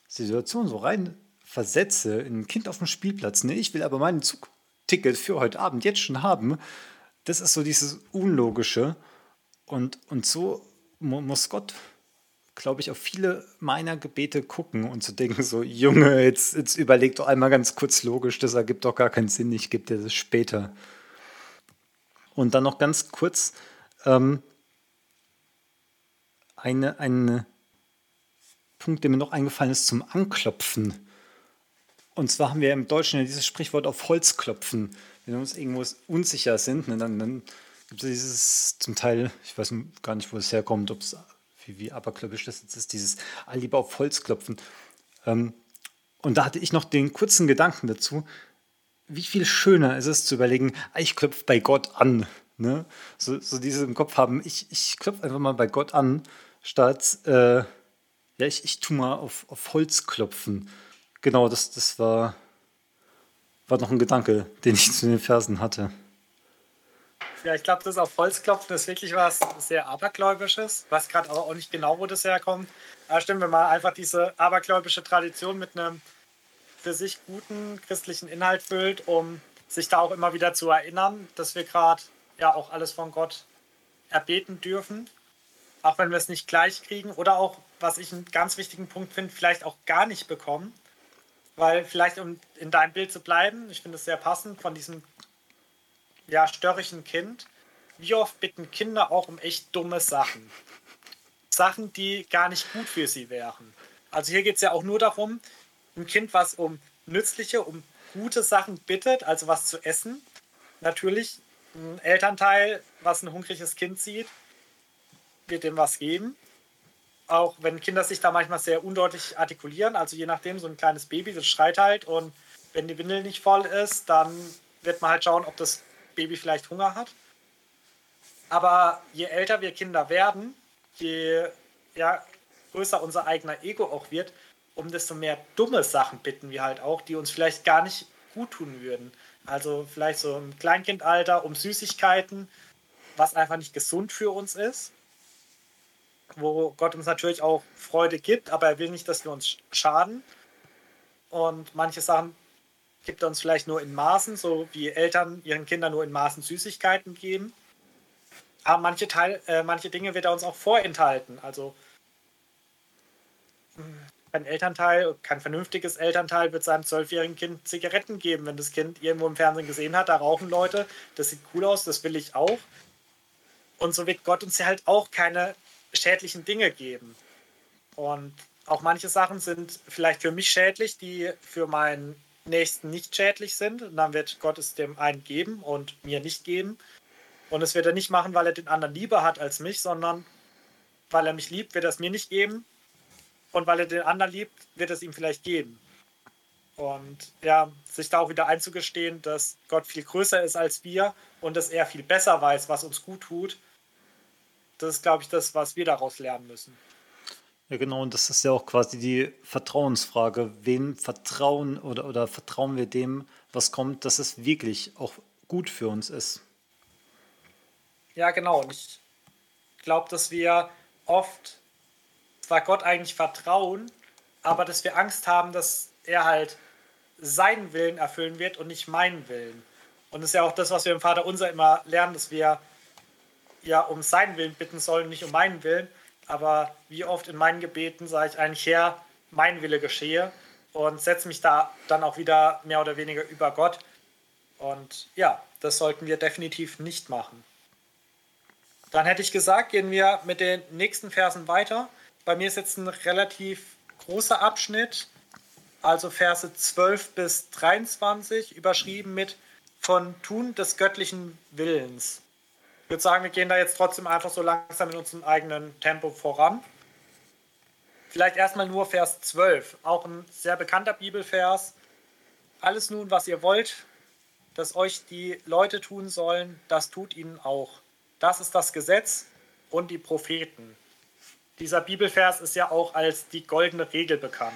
Situation so rein versetze in ein Kind auf dem Spielplatz, ne, ich will aber mein Zugticket für heute Abend jetzt schon haben, das ist so dieses Unlogische. Und, und so muss Gott, glaube ich, auf viele meiner Gebete gucken und zu denken, so, Junge, jetzt, jetzt überleg doch einmal ganz kurz logisch, das ergibt doch gar keinen Sinn, ich gebe dir das später. Und dann noch ganz kurz ähm, eine, ein Punkt, der mir noch eingefallen ist, zum Anklopfen. Und zwar haben wir im Deutschen ja dieses Sprichwort auf Holz klopfen. Wenn wir uns irgendwo unsicher sind, ne, dann, dann gibt es dieses zum Teil, ich weiß gar nicht, wo es herkommt, ob es wie, wie aberklöppisch das jetzt ist, dieses lieber auf Holz klopfen. Ähm, und da hatte ich noch den kurzen Gedanken dazu, wie viel schöner ist es zu überlegen, ah, ich klopfe bei Gott an. Ne? So, so dieses im Kopf haben, ich, ich klopfe einfach mal bei Gott an, statt, äh, ja, ich, ich tue mal auf, auf Holz klopfen genau, das, das war, war noch ein Gedanke, den ich zu den Versen hatte. Ja, ich glaube, das auf Holzklopfen ist wirklich was sehr Abergläubisches. Weiß gerade aber auch nicht genau, wo das herkommt. Aber stimmt, wenn man einfach diese abergläubische Tradition mit einem für sich guten christlichen Inhalt füllt, um sich da auch immer wieder zu erinnern, dass wir gerade ja auch alles von Gott erbeten dürfen, auch wenn wir es nicht gleich kriegen oder auch, was ich einen ganz wichtigen Punkt finde, vielleicht auch gar nicht bekommen. Weil vielleicht, um in deinem Bild zu bleiben, ich finde es sehr passend von diesem ja, störrigen Kind. Wie oft bitten Kinder auch um echt dumme Sachen? Sachen, die gar nicht gut für sie wären. Also hier geht es ja auch nur darum, ein Kind, was um nützliche, um gute Sachen bittet, also was zu essen, natürlich ein Elternteil, was ein hungriges Kind sieht, wird dem was geben. Auch wenn Kinder sich da manchmal sehr undeutlich artikulieren, also je nachdem, so ein kleines Baby, das schreit halt und wenn die Windel nicht voll ist, dann wird man halt schauen, ob das Baby vielleicht Hunger hat. Aber je älter wir Kinder werden, je ja, größer unser eigener Ego auch wird, um desto mehr dumme Sachen bitten wir halt auch, die uns vielleicht gar nicht gut tun würden. Also vielleicht so im Kleinkindalter um Süßigkeiten, was einfach nicht gesund für uns ist. Wo Gott uns natürlich auch Freude gibt, aber er will nicht, dass wir uns schaden. Und manche Sachen gibt er uns vielleicht nur in Maßen, so wie Eltern ihren Kindern nur in Maßen Süßigkeiten geben. Aber manche, Teil, äh, manche Dinge wird er uns auch vorenthalten. Also kein Elternteil, kein vernünftiges Elternteil wird seinem zwölfjährigen Kind Zigaretten geben, wenn das Kind irgendwo im Fernsehen gesehen hat, da rauchen Leute, das sieht cool aus, das will ich auch. Und so wird Gott uns ja halt auch keine schädlichen Dinge geben. Und auch manche Sachen sind vielleicht für mich schädlich, die für meinen Nächsten nicht schädlich sind. Und dann wird Gott es dem einen geben und mir nicht geben. Und es wird er nicht machen, weil er den anderen lieber hat als mich, sondern weil er mich liebt, wird er es mir nicht geben. Und weil er den anderen liebt, wird es ihm vielleicht geben. Und ja, sich da auch wieder einzugestehen, dass Gott viel größer ist als wir und dass er viel besser weiß, was uns gut tut, das ist, glaube ich, das, was wir daraus lernen müssen. Ja, genau, und das ist ja auch quasi die Vertrauensfrage. Wem vertrauen oder, oder vertrauen wir dem, was kommt, dass es wirklich auch gut für uns ist? Ja, genau. Und ich glaube, dass wir oft zwar Gott eigentlich vertrauen, aber dass wir Angst haben, dass er halt seinen Willen erfüllen wird und nicht meinen Willen. Und das ist ja auch das, was wir im Vater unser immer lernen, dass wir ja um seinen Willen bitten sollen, nicht um meinen Willen. Aber wie oft in meinen Gebeten sage ich eigentlich, Herr, mein Wille geschehe und setze mich da dann auch wieder mehr oder weniger über Gott. Und ja, das sollten wir definitiv nicht machen. Dann hätte ich gesagt, gehen wir mit den nächsten Versen weiter. Bei mir ist jetzt ein relativ großer Abschnitt, also Verse 12 bis 23, überschrieben mit von Tun des göttlichen Willens. Ich würde sagen, wir gehen da jetzt trotzdem einfach so langsam in unserem eigenen Tempo voran. Vielleicht erstmal nur Vers 12, auch ein sehr bekannter Bibelvers. Alles nun, was ihr wollt, dass euch die Leute tun sollen, das tut ihnen auch. Das ist das Gesetz und die Propheten. Dieser Bibelvers ist ja auch als die goldene Regel bekannt.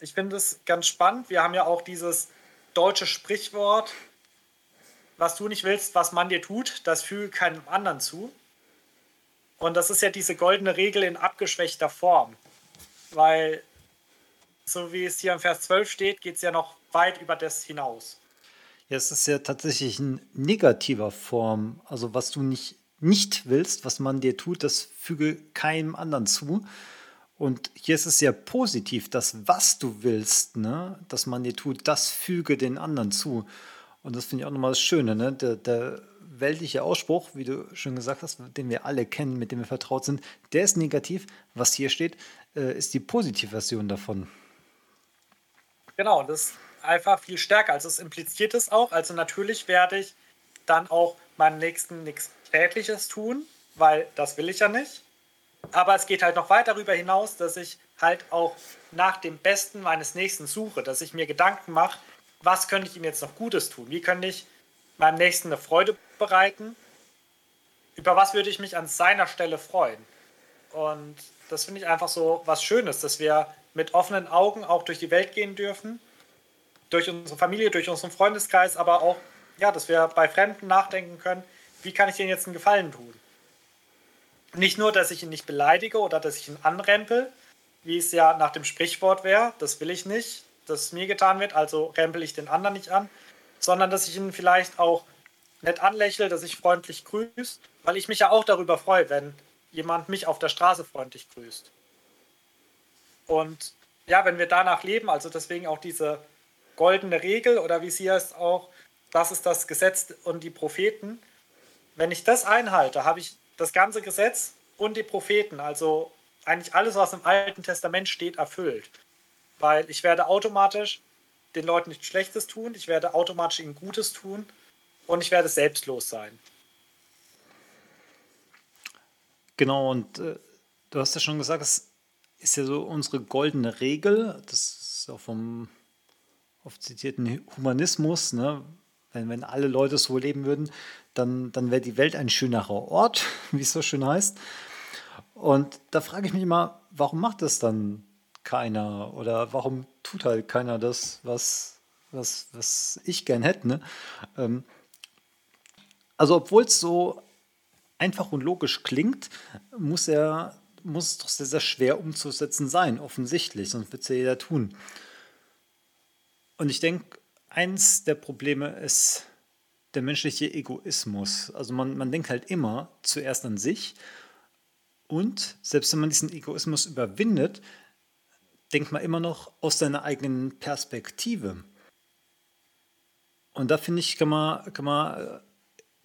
Ich finde es ganz spannend. Wir haben ja auch dieses deutsche Sprichwort, was du nicht willst, was man dir tut, das füge keinem anderen zu. Und das ist ja diese goldene Regel in abgeschwächter Form. Weil, so wie es hier im Vers 12 steht, geht es ja noch weit über das hinaus. Ja, es ist ja tatsächlich in negativer Form. Also was du nicht, nicht willst, was man dir tut, das füge keinem anderen zu. Und hier ist es sehr positiv, dass was du willst, ne, dass man dir tut, das füge den anderen zu. Und das finde ich auch nochmal das Schöne, ne? Der, der weltliche Ausspruch, wie du schon gesagt hast, den wir alle kennen, mit dem wir vertraut sind, der ist negativ. Was hier steht, äh, ist die positive Version davon. Genau, das einfach viel stärker. Also es impliziert es auch. Also natürlich werde ich dann auch meinem Nächsten nichts Schädliches tun, weil das will ich ja nicht. Aber es geht halt noch weit darüber hinaus, dass ich halt auch nach dem Besten meines Nächsten suche, dass ich mir Gedanken mache, was könnte ich ihm jetzt noch Gutes tun? Wie könnte ich meinem Nächsten eine Freude bereiten? Über was würde ich mich an seiner Stelle freuen? Und das finde ich einfach so was Schönes, dass wir mit offenen Augen auch durch die Welt gehen dürfen durch unsere Familie, durch unseren Freundeskreis, aber auch, ja, dass wir bei Fremden nachdenken können, wie kann ich denen jetzt einen Gefallen tun? Nicht nur, dass ich ihn nicht beleidige oder dass ich ihn anrempel, wie es ja nach dem Sprichwort wäre, das will ich nicht, dass mir getan wird, also rempel ich den anderen nicht an, sondern dass ich ihn vielleicht auch nett anlächle, dass ich freundlich grüße, weil ich mich ja auch darüber freue, wenn jemand mich auf der Straße freundlich grüßt. Und ja, wenn wir danach leben, also deswegen auch diese goldene Regel oder wie sie heißt auch, das ist das Gesetz und die Propheten. Wenn ich das einhalte, habe ich das ganze Gesetz und die Propheten, also eigentlich alles, was im Alten Testament steht, erfüllt. Weil ich werde automatisch den Leuten nichts Schlechtes tun, ich werde automatisch ihnen Gutes tun und ich werde selbstlos sein. Genau, und äh, du hast ja schon gesagt, es ist ja so unsere goldene Regel, das ist auch vom oft zitierten Humanismus, ne? wenn, wenn alle Leute so leben würden, dann, dann wäre die Welt ein schönerer Ort, wie es so schön heißt. Und da frage ich mich immer, warum macht das dann keiner? Oder warum tut halt keiner das, was, was, was ich gern hätte? Ne? Ähm, also, obwohl es so einfach und logisch klingt, muss er muss es doch sehr, sehr schwer umzusetzen sein, offensichtlich, sonst wird es ja jeder tun. Und ich denke, eins der Probleme ist der menschliche Egoismus. Also man, man denkt halt immer zuerst an sich und selbst wenn man diesen Egoismus überwindet, denkt man immer noch aus seiner eigenen Perspektive. Und da finde ich, kann man, kann man äh,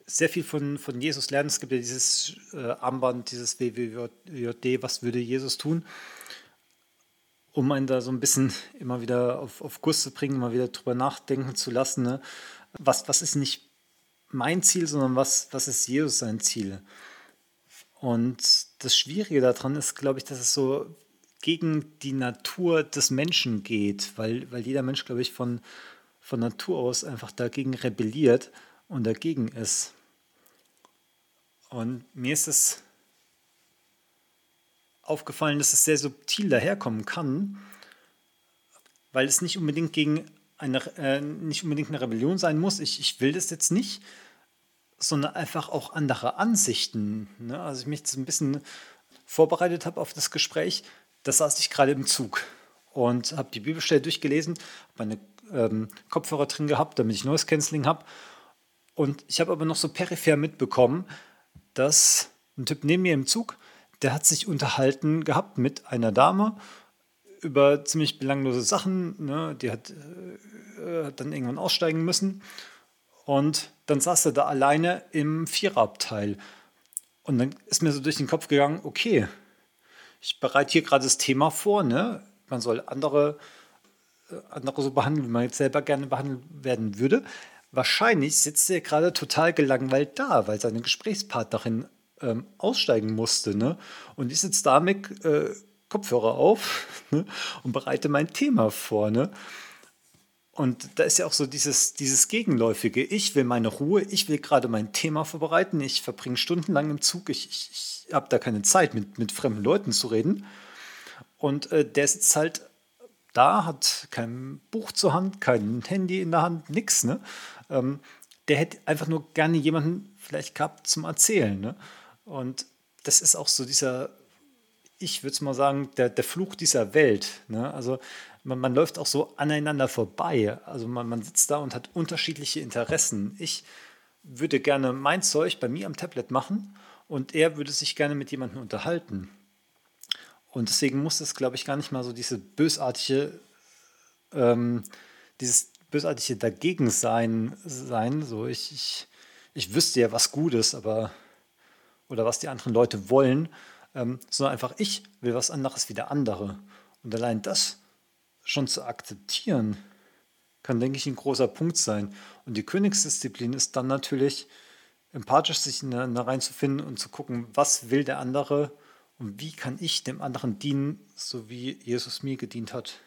sehr viel von, von Jesus lernen. Es gibt ja dieses äh, Armband, dieses WWJD, was würde Jesus tun? Um einen da so ein bisschen immer wieder auf, auf Kurs zu bringen, immer wieder drüber nachdenken zu lassen. Ne? Was, was ist nicht mein Ziel, sondern was, was ist Jesus sein Ziel? Und das Schwierige daran ist, glaube ich, dass es so gegen die Natur des Menschen geht, weil, weil jeder Mensch, glaube ich, von, von Natur aus einfach dagegen rebelliert und dagegen ist. Und mir ist es aufgefallen, dass es sehr subtil daherkommen kann, weil es nicht unbedingt gegen eine, äh, nicht unbedingt eine Rebellion sein muss. Ich, ich will das jetzt nicht, sondern einfach auch andere Ansichten. Ne? Also ich mich jetzt ein bisschen vorbereitet habe auf das Gespräch, da saß ich gerade im Zug und habe die Bibelstelle durchgelesen, habe meine ähm, Kopfhörer drin gehabt, damit ich Noise Cancelling habe. Und ich habe aber noch so peripher mitbekommen, dass ein Typ neben mir im Zug, der hat sich unterhalten gehabt mit einer Dame über ziemlich belanglose Sachen. Ne? Die hat, äh, hat dann irgendwann aussteigen müssen. Und dann saß er da alleine im Viererabteil. Und dann ist mir so durch den Kopf gegangen, okay, ich bereite hier gerade das Thema vor, ne? Man soll andere, äh, andere so behandeln, wie man jetzt selber gerne behandelt werden würde. Wahrscheinlich sitzt er gerade total gelangweilt da, weil seine Gesprächspartnerin ähm, aussteigen musste. Ne? Und ich sitze da mit äh, Kopfhörer auf ne? und bereite mein Thema vor. Ne? Und da ist ja auch so dieses, dieses Gegenläufige. Ich will meine Ruhe, ich will gerade mein Thema vorbereiten. Ich verbringe stundenlang im Zug. Ich, ich, ich habe da keine Zeit, mit, mit fremden Leuten zu reden. Und äh, der sitzt halt da, hat kein Buch zur Hand, kein Handy in der Hand, nichts. Ne? Ähm, der hätte einfach nur gerne jemanden vielleicht gehabt zum Erzählen. Ne? Und das ist auch so dieser, ich würde es mal sagen, der, der Fluch dieser Welt. Ne? Also man, man, läuft auch so aneinander vorbei. Also man, man sitzt da und hat unterschiedliche Interessen. Ich würde gerne mein Zeug bei mir am Tablet machen und er würde sich gerne mit jemandem unterhalten. Und deswegen muss es, glaube ich, gar nicht mal so diese bösartige, ähm, dieses bösartige Dagegensein sein. So, ich, ich, ich wüsste ja was Gutes, aber oder was die anderen Leute wollen, ähm, sondern einfach ich will was anderes wie der andere. Und allein das schon zu akzeptieren, kann, denke ich, ein großer Punkt sein. Und die Königsdisziplin ist dann natürlich, empathisch sich in da reinzufinden und zu gucken, was will der andere und wie kann ich dem anderen dienen, so wie Jesus mir gedient hat.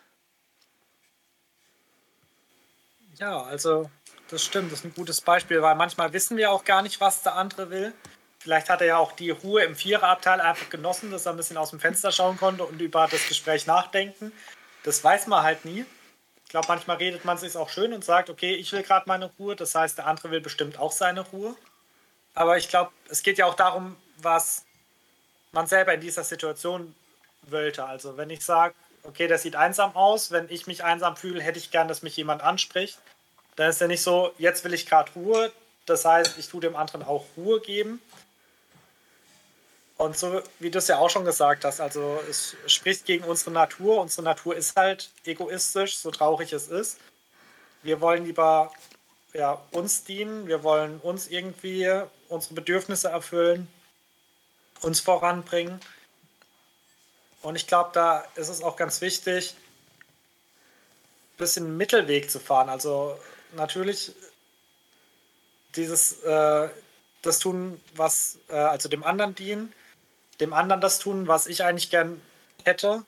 Ja, also das stimmt, das ist ein gutes Beispiel, weil manchmal wissen wir auch gar nicht, was der andere will. Vielleicht hat er ja auch die Ruhe im Viererabteil einfach genossen, dass er ein bisschen aus dem Fenster schauen konnte und über das Gespräch nachdenken. Das weiß man halt nie. Ich glaube, manchmal redet man sich auch schön und sagt, okay, ich will gerade meine Ruhe, das heißt, der andere will bestimmt auch seine Ruhe. Aber ich glaube, es geht ja auch darum, was man selber in dieser Situation wollte. Also wenn ich sage, okay, der sieht einsam aus. Wenn ich mich einsam fühle, hätte ich gern, dass mich jemand anspricht. Dann ist ja nicht so, jetzt will ich gerade Ruhe. Das heißt, ich tue dem anderen auch Ruhe geben. Und so, wie du es ja auch schon gesagt hast, also es spricht gegen unsere Natur. Unsere Natur ist halt egoistisch, so traurig es ist. Wir wollen lieber ja, uns dienen, wir wollen uns irgendwie unsere Bedürfnisse erfüllen, uns voranbringen. Und ich glaube, da ist es auch ganz wichtig, bisschen Mittelweg zu fahren. Also natürlich dieses äh, das tun, was äh, also dem anderen dienen, dem anderen das tun, was ich eigentlich gern hätte,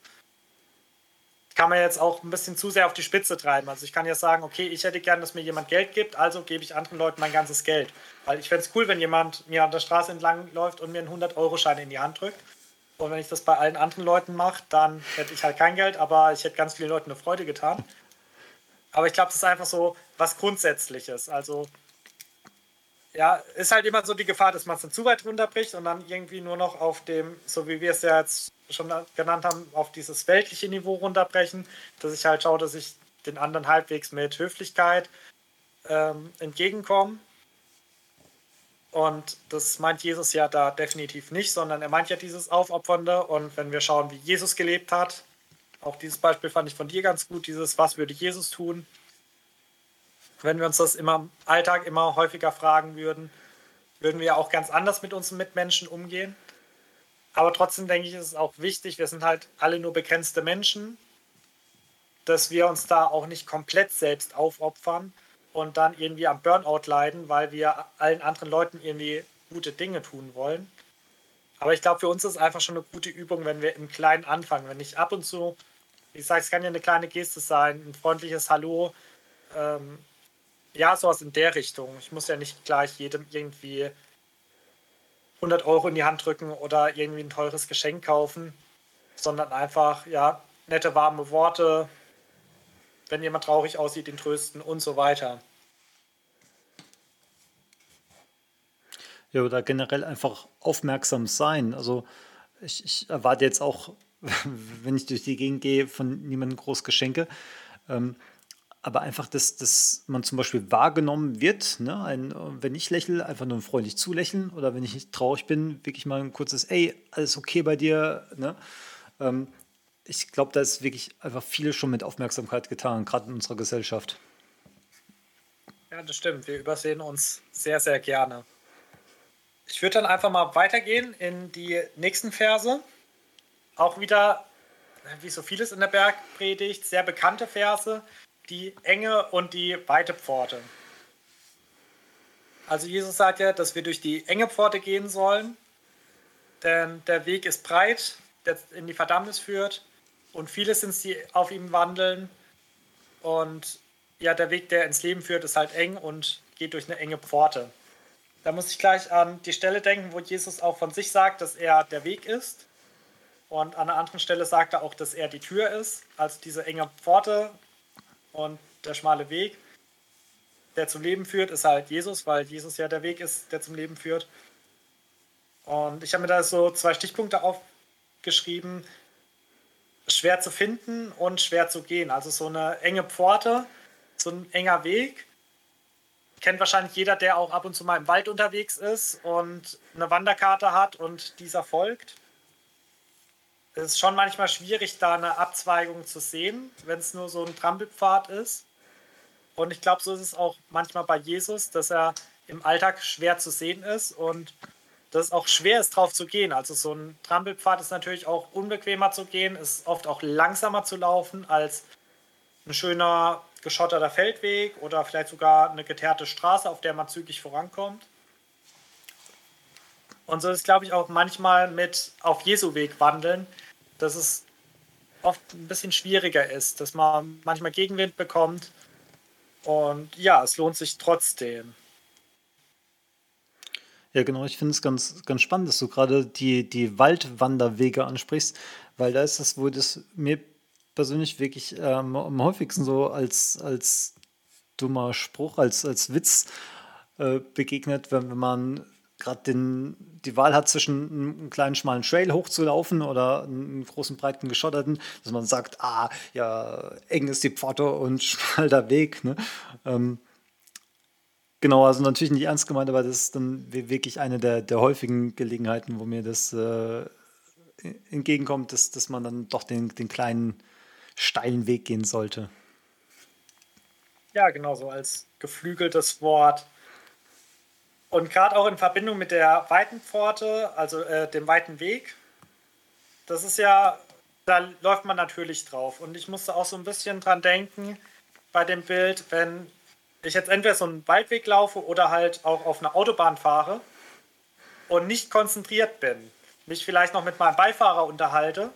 kann man jetzt auch ein bisschen zu sehr auf die Spitze treiben. Also ich kann ja sagen, okay, ich hätte gern, dass mir jemand Geld gibt, also gebe ich anderen Leuten mein ganzes Geld. Weil ich fände es cool, wenn jemand mir an der Straße entlang läuft und mir einen 100-Euro-Schein in die Hand drückt. Und wenn ich das bei allen anderen Leuten mache, dann hätte ich halt kein Geld, aber ich hätte ganz vielen Leuten eine Freude getan. Aber ich glaube, das ist einfach so was Grundsätzliches. Also ja, ist halt immer so die Gefahr, dass man es dann zu weit runterbricht und dann irgendwie nur noch auf dem, so wie wir es ja jetzt schon genannt haben, auf dieses weltliche Niveau runterbrechen, dass ich halt schaue, dass ich den anderen halbwegs mit Höflichkeit ähm, entgegenkomme. Und das meint Jesus ja da definitiv nicht, sondern er meint ja dieses Aufopfernde. Und wenn wir schauen, wie Jesus gelebt hat, auch dieses Beispiel fand ich von dir ganz gut, dieses Was würde Jesus tun? Wenn wir uns das im Alltag immer häufiger fragen würden, würden wir auch ganz anders mit unseren Mitmenschen umgehen. Aber trotzdem denke ich, ist es auch wichtig, wir sind halt alle nur begrenzte Menschen, dass wir uns da auch nicht komplett selbst aufopfern und dann irgendwie am Burnout leiden, weil wir allen anderen Leuten irgendwie gute Dinge tun wollen. Aber ich glaube, für uns ist es einfach schon eine gute Übung, wenn wir im Kleinen anfangen. Wenn ich ab und zu, wie gesagt, es kann ja eine kleine Geste sein, ein freundliches Hallo, ähm, ja, sowas in der Richtung. Ich muss ja nicht gleich jedem irgendwie 100 Euro in die Hand drücken oder irgendwie ein teures Geschenk kaufen, sondern einfach, ja, nette, warme Worte, wenn jemand traurig aussieht, ihn trösten und so weiter. Ja, oder generell einfach aufmerksam sein. Also ich, ich erwarte jetzt auch, wenn ich durch die Gegend gehe, von niemandem groß Geschenke. Ähm, aber einfach, dass, dass man zum Beispiel wahrgenommen wird. Ne? Ein, wenn ich lächle, einfach nur freundlich zulächeln oder wenn ich traurig bin, wirklich mal ein kurzes Ey, alles okay bei dir. Ne? Ähm, ich glaube, da ist wirklich einfach viel schon mit Aufmerksamkeit getan, gerade in unserer Gesellschaft. Ja, das stimmt. Wir übersehen uns sehr, sehr gerne. Ich würde dann einfach mal weitergehen in die nächsten Verse. Auch wieder, wie so vieles in der Bergpredigt, sehr bekannte Verse die enge und die weite Pforte. Also Jesus sagt ja, dass wir durch die enge Pforte gehen sollen, denn der Weg ist breit, der in die Verdammnis führt und viele sind es, die auf ihm wandeln. Und ja, der Weg, der ins Leben führt, ist halt eng und geht durch eine enge Pforte. Da muss ich gleich an die Stelle denken, wo Jesus auch von sich sagt, dass er der Weg ist. Und an einer anderen Stelle sagt er auch, dass er die Tür ist. Also diese enge Pforte und der schmale Weg, der zum Leben führt, ist halt Jesus, weil Jesus ja der Weg ist, der zum Leben führt. Und ich habe mir da so zwei Stichpunkte aufgeschrieben. Schwer zu finden und schwer zu gehen. Also so eine enge Pforte, so ein enger Weg. Kennt wahrscheinlich jeder, der auch ab und zu mal im Wald unterwegs ist und eine Wanderkarte hat und dieser folgt es ist schon manchmal schwierig, da eine Abzweigung zu sehen, wenn es nur so ein Trampelpfad ist. Und ich glaube, so ist es auch manchmal bei Jesus, dass er im Alltag schwer zu sehen ist und dass es auch schwer ist, drauf zu gehen. Also so ein Trampelpfad ist natürlich auch unbequemer zu gehen, ist oft auch langsamer zu laufen als ein schöner geschotterter Feldweg oder vielleicht sogar eine geteerte Straße, auf der man zügig vorankommt. Und so ist, glaube ich, auch manchmal mit auf Jesu Weg wandeln, dass es oft ein bisschen schwieriger ist, dass man manchmal Gegenwind bekommt. Und ja, es lohnt sich trotzdem. Ja, genau. Ich finde es ganz, ganz spannend, dass du gerade die, die Waldwanderwege ansprichst, weil da ist das, wo das mir persönlich wirklich ähm, am häufigsten so als, als dummer Spruch, als, als Witz äh, begegnet, wenn, wenn man gerade die Wahl hat zwischen einem kleinen schmalen Trail hochzulaufen oder einen großen breiten geschotterten, dass man sagt, ah, ja, eng ist die Pforte und schmal der Weg. Ne? Ähm, genau, also natürlich nicht ernst gemeint, aber das ist dann wirklich eine der, der häufigen Gelegenheiten, wo mir das äh, entgegenkommt, dass, dass man dann doch den, den kleinen steilen Weg gehen sollte. Ja, genau so als geflügeltes Wort und gerade auch in Verbindung mit der weiten Pforte, also äh, dem weiten Weg, das ist ja, da läuft man natürlich drauf. Und ich musste auch so ein bisschen dran denken, bei dem Bild, wenn ich jetzt entweder so einen Waldweg laufe oder halt auch auf einer Autobahn fahre und nicht konzentriert bin, mich vielleicht noch mit meinem Beifahrer unterhalte,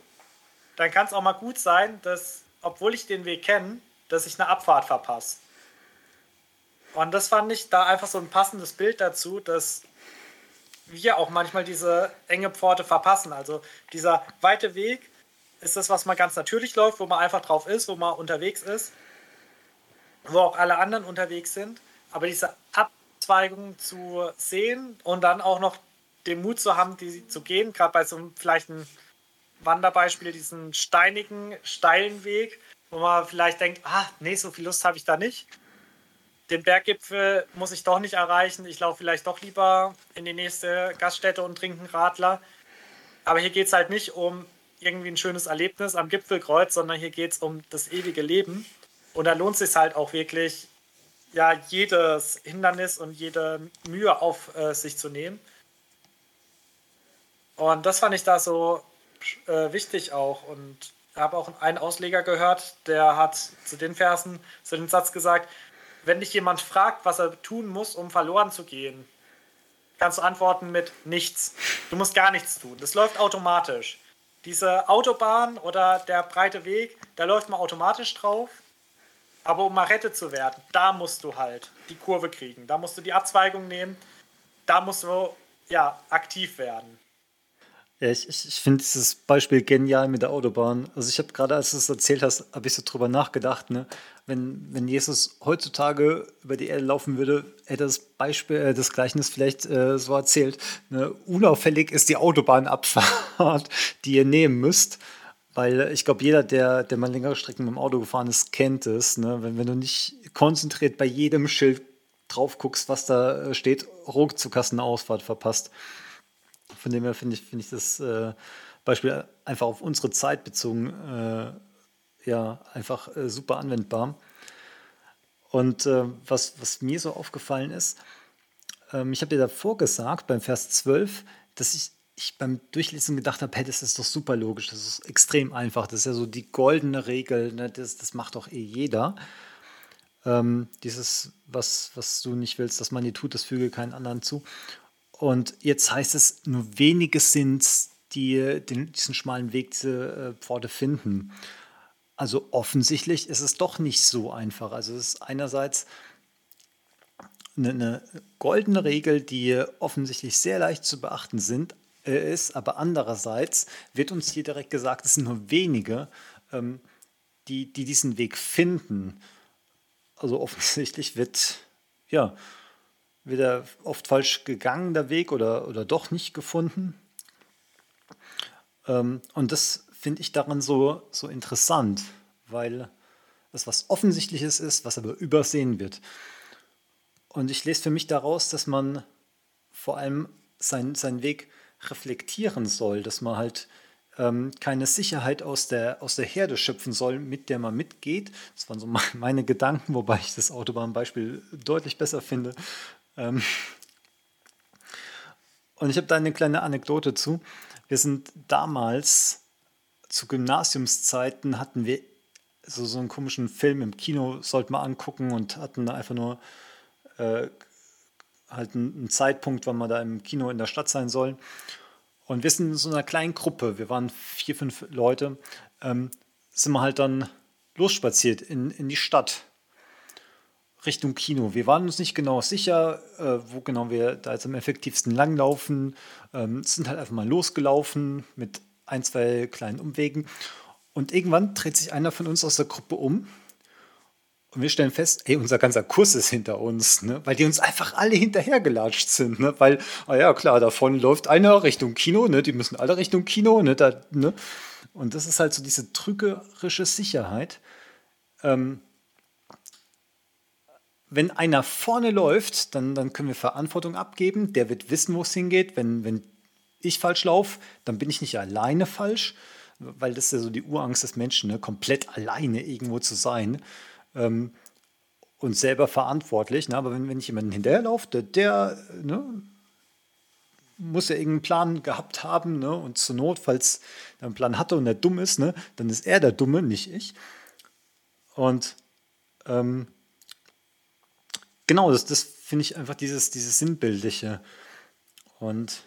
dann kann es auch mal gut sein, dass, obwohl ich den Weg kenne, dass ich eine Abfahrt verpasse. Und das fand ich da einfach so ein passendes Bild dazu, dass wir auch manchmal diese enge Pforte verpassen. Also dieser weite Weg ist das, was man ganz natürlich läuft, wo man einfach drauf ist, wo man unterwegs ist, wo auch alle anderen unterwegs sind. Aber diese Abzweigung zu sehen und dann auch noch den Mut zu haben, die zu gehen, gerade bei so einem vielleicht ein Wanderbeispiel, diesen steinigen, steilen Weg, wo man vielleicht denkt, ah, nee, so viel Lust habe ich da nicht. Den Berggipfel muss ich doch nicht erreichen. Ich laufe vielleicht doch lieber in die nächste Gaststätte und trinke einen Radler. Aber hier geht es halt nicht um irgendwie ein schönes Erlebnis am Gipfelkreuz, sondern hier geht es um das ewige Leben. Und da lohnt es sich halt auch wirklich, ja, jedes Hindernis und jede Mühe auf äh, sich zu nehmen. Und das fand ich da so äh, wichtig auch. Und habe auch einen Ausleger gehört, der hat zu den Versen, zu dem Satz gesagt, wenn dich jemand fragt, was er tun muss, um verloren zu gehen, kannst du antworten mit nichts. Du musst gar nichts tun. Das läuft automatisch. Diese Autobahn oder der breite Weg, da läuft man automatisch drauf. Aber um mal rettet zu werden, da musst du halt die Kurve kriegen. Da musst du die Abzweigung nehmen. Da musst du ja aktiv werden. Ja, ich, ich, ich finde dieses Beispiel genial mit der Autobahn. Also ich habe gerade, als du es erzählt hast, habe ich so drüber nachgedacht, ne? Wenn, wenn Jesus heutzutage über die Erde laufen würde, hätte das Beispiel, äh, das Gleichnis vielleicht äh, so erzählt. Ne? Unauffällig ist die Autobahnabfahrt, die ihr nehmen müsst. Weil ich glaube, jeder, der, der mal längere Strecken mit dem Auto gefahren ist, kennt es. Ne? Wenn, wenn du nicht konzentriert bei jedem Schild drauf guckst, was da äh, steht, ruckzuck hast eine Ausfahrt verpasst. Von dem her finde ich, find ich das äh, Beispiel einfach auf unsere Zeit bezogen äh, ja einfach äh, super anwendbar. Und äh, was, was mir so aufgefallen ist, ähm, ich habe dir davor gesagt, beim Vers 12, dass ich, ich beim Durchlesen gedacht habe, hey, das ist doch super logisch, das ist extrem einfach, das ist ja so die goldene Regel, ne? das, das macht doch eh jeder. Ähm, dieses, was, was du nicht willst, dass man dir tut, das füge keinen anderen zu. Und jetzt heißt es, nur wenige sind die den, diesen schmalen Weg, diese äh, Pforte finden. Also offensichtlich ist es doch nicht so einfach. Also es ist einerseits eine, eine goldene Regel, die offensichtlich sehr leicht zu beachten sind, äh, ist, aber andererseits wird uns hier direkt gesagt, es sind nur wenige, ähm, die, die diesen Weg finden. Also offensichtlich wird ja wird er oft falsch gegangen, der Weg, oder, oder doch nicht gefunden. Ähm, und das finde ich daran so, so interessant, weil das was Offensichtliches ist, was aber übersehen wird. Und ich lese für mich daraus, dass man vor allem sein, seinen Weg reflektieren soll, dass man halt ähm, keine Sicherheit aus der, aus der Herde schöpfen soll, mit der man mitgeht. Das waren so meine Gedanken, wobei ich das Autobahnbeispiel deutlich besser finde. Ähm und ich habe da eine kleine Anekdote zu. Wir sind damals zu Gymnasiumszeiten hatten wir so, so einen komischen Film im Kino, sollte man angucken und hatten einfach nur äh, halt einen, Zeitpunkt, wann man da im Kino in der Stadt sein soll. Und wir sind in so einer kleinen Gruppe, wir waren vier, fünf Leute, ähm, sind wir halt dann losspaziert in, in die Stadt. Richtung Kino. Wir waren uns nicht genau sicher, äh, wo genau wir da jetzt am effektivsten langlaufen. Ähm, sind halt einfach mal losgelaufen mit ein, zwei kleinen Umwegen. Und irgendwann dreht sich einer von uns aus der Gruppe um und wir stellen fest, ey, unser ganzer Kurs ist hinter uns, ne? weil die uns einfach alle hinterhergelatscht sind. Ne? Weil, ah ja, klar, davon läuft einer Richtung Kino, ne? die müssen alle Richtung Kino. Ne? Da, ne? Und das ist halt so diese trügerische Sicherheit. Ähm, wenn einer vorne läuft, dann, dann können wir Verantwortung abgeben. Der wird wissen, wo es hingeht. Wenn, wenn ich falsch laufe, dann bin ich nicht alleine falsch, weil das ist ja so die Urangst des Menschen, ne? komplett alleine irgendwo zu sein ähm, und selber verantwortlich. Ne? Aber wenn, wenn ich jemanden hinterherlaufe, der, der ne, muss ja irgendeinen Plan gehabt haben ne? und zur Not, falls er einen Plan hatte und er dumm ist, ne? dann ist er der Dumme, nicht ich. Und Ähm, genau, das, das finde ich einfach dieses, dieses Sinnbildliche. Und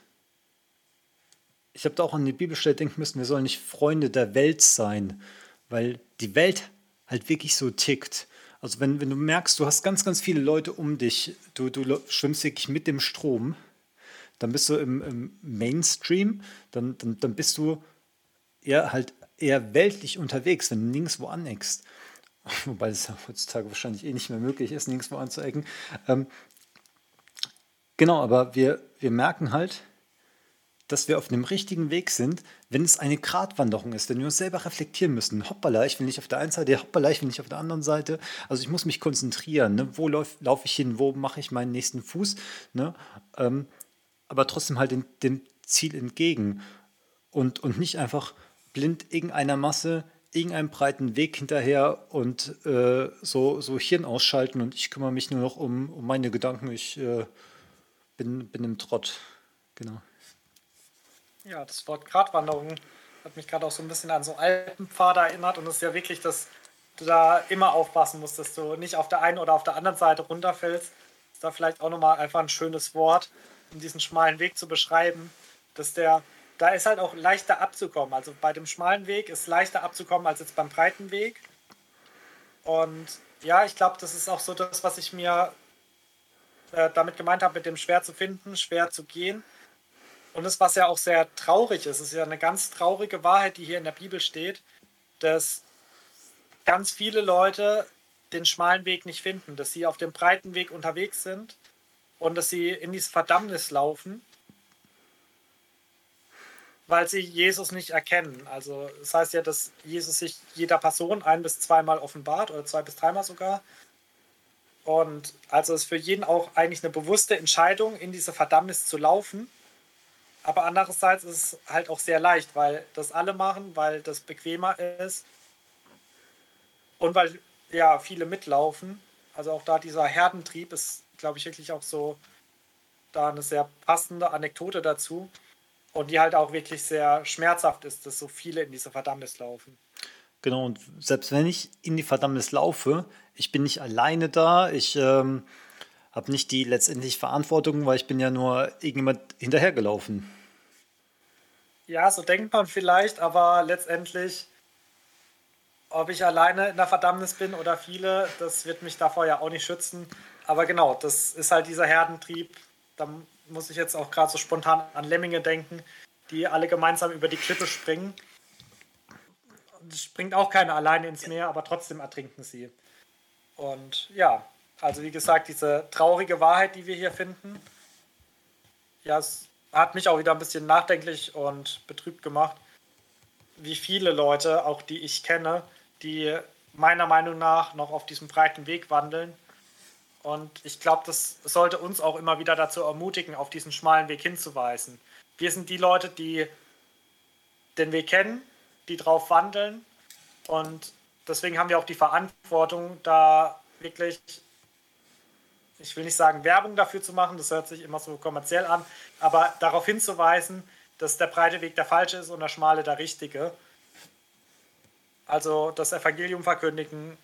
ich habe da auch an die Bibelstelle denken müssen, wir sollen nicht Freunde der Welt sein, weil die Welt halt wirklich so tickt. Also wenn, wenn du merkst, du hast ganz, ganz viele Leute um dich, du, du schwimmst wirklich mit dem Strom, dann bist du im, im Mainstream, dann, dann, dann bist du eher halt eher weltlich unterwegs, wenn du nirgendwo aneckst. Wobei es ja heutzutage wahrscheinlich eh nicht mehr möglich ist, nirgendwo anzuecken. Ähm, genau, aber wir, wir merken halt, dass wir auf dem richtigen Weg sind, wenn es eine Gratwanderung ist, wenn wir uns selber reflektieren müssen. Hoppala, ich will nicht auf der einen Seite, hoppala, ich will nicht auf der anderen Seite. Also ich muss mich konzentrieren. Ne? Wo laufe lauf ich hin? Wo mache ich meinen nächsten Fuß? Ne? Ähm, aber trotzdem halt dem, dem Ziel entgegen. Und, und nicht einfach blind irgendeiner Masse irgendeinen breiten Weg hinterher und äh, so, so Hirn ausschalten und ich kümmere mich nur noch um, um meine Gedanken. Ich äh, bin, bin im Trott. Genau. Ja, das Wort Gratwanderung hat mich gerade auch so ein bisschen an so Alpenpfade erinnert und es ist ja wirklich, dass du da immer aufpassen musst, dass du nicht auf der einen oder auf der anderen Seite runterfällst. Ist da vielleicht auch nochmal einfach ein schönes Wort, um diesen schmalen Weg zu beschreiben, dass der, da ist halt auch leichter abzukommen. Also bei dem schmalen Weg ist leichter abzukommen als jetzt beim breiten Weg. Und ja, ich glaube, das ist auch so das, was ich mir äh, damit gemeint habe, mit dem schwer zu finden, schwer zu gehen und das, was ja auch sehr traurig ist, ist ja eine ganz traurige Wahrheit, die hier in der Bibel steht, dass ganz viele Leute den schmalen Weg nicht finden, dass sie auf dem breiten Weg unterwegs sind und dass sie in diese Verdammnis laufen, weil sie Jesus nicht erkennen. Also das heißt ja, dass Jesus sich jeder Person ein bis zweimal offenbart oder zwei bis dreimal sogar. Und also ist für jeden auch eigentlich eine bewusste Entscheidung, in diese Verdammnis zu laufen. Aber andererseits ist es halt auch sehr leicht, weil das alle machen, weil das bequemer ist und weil ja viele mitlaufen. Also auch da dieser Herdentrieb ist, glaube ich, wirklich auch so da eine sehr passende Anekdote dazu und die halt auch wirklich sehr schmerzhaft ist, dass so viele in diese Verdammnis laufen. Genau, und selbst wenn ich in die Verdammnis laufe, ich bin nicht alleine da, ich ähm, habe nicht die letztendliche Verantwortung, weil ich bin ja nur irgendjemand hinterhergelaufen. Ja, so denkt man vielleicht, aber letztendlich, ob ich alleine in der Verdammnis bin oder viele, das wird mich davor ja auch nicht schützen. Aber genau, das ist halt dieser Herdentrieb. Da muss ich jetzt auch gerade so spontan an Lemminge denken, die alle gemeinsam über die Klippe springen. Es springt auch keiner alleine ins Meer, aber trotzdem ertrinken sie. Und ja, also wie gesagt, diese traurige Wahrheit, die wir hier finden, ja, es hat mich auch wieder ein bisschen nachdenklich und betrübt gemacht, wie viele Leute, auch die ich kenne, die meiner Meinung nach noch auf diesem breiten Weg wandeln. Und ich glaube, das sollte uns auch immer wieder dazu ermutigen, auf diesen schmalen Weg hinzuweisen. Wir sind die Leute, die den Weg kennen, die drauf wandeln. Und deswegen haben wir auch die Verantwortung, da wirklich ich will nicht sagen, Werbung dafür zu machen, das hört sich immer so kommerziell an, aber darauf hinzuweisen, dass der breite Weg der falsche ist und der schmale der richtige. Also das Evangelium verkündigen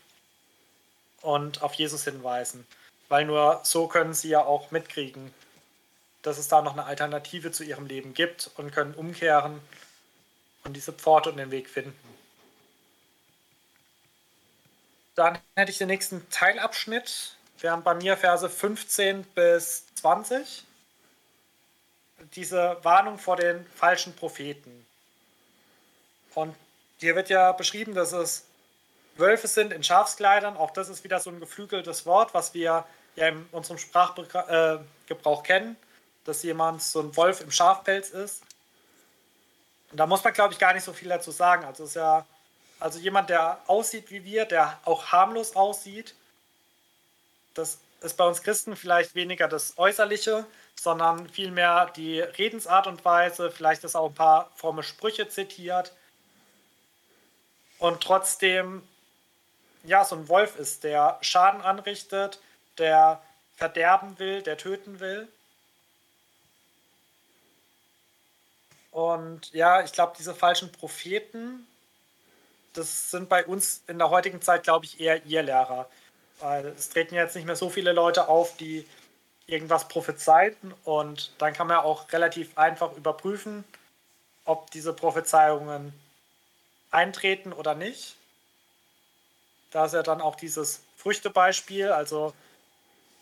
und auf Jesus hinweisen. Weil nur so können sie ja auch mitkriegen, dass es da noch eine Alternative zu ihrem Leben gibt und können umkehren und diese Pforte und den Weg finden. Dann hätte ich den nächsten Teilabschnitt wären bei mir Verse 15 bis 20. Diese Warnung vor den falschen Propheten. Und hier wird ja beschrieben, dass es Wölfe sind in Schafskleidern. Auch das ist wieder so ein geflügeltes Wort, was wir ja in unserem Sprachgebrauch kennen, dass jemand so ein Wolf im Schafpelz ist. Und da muss man, glaube ich, gar nicht so viel dazu sagen. Also ist ja also jemand, der aussieht wie wir, der auch harmlos aussieht, das ist bei uns Christen vielleicht weniger das Äußerliche, sondern vielmehr die Redensart und Weise, vielleicht ist auch ein paar fromme Sprüche zitiert. Und trotzdem, ja, so ein Wolf ist, der Schaden anrichtet, der verderben will, der töten will. Und ja, ich glaube, diese falschen Propheten, das sind bei uns in der heutigen Zeit, glaube ich, eher ihr Lehrer Weil es treten jetzt nicht mehr so viele Leute auf, die irgendwas prophezeiten und dann kann man auch relativ einfach überprüfen, ob diese Prophezeiungen eintreten oder nicht. Da ist ja dann auch dieses Früchtebeispiel, also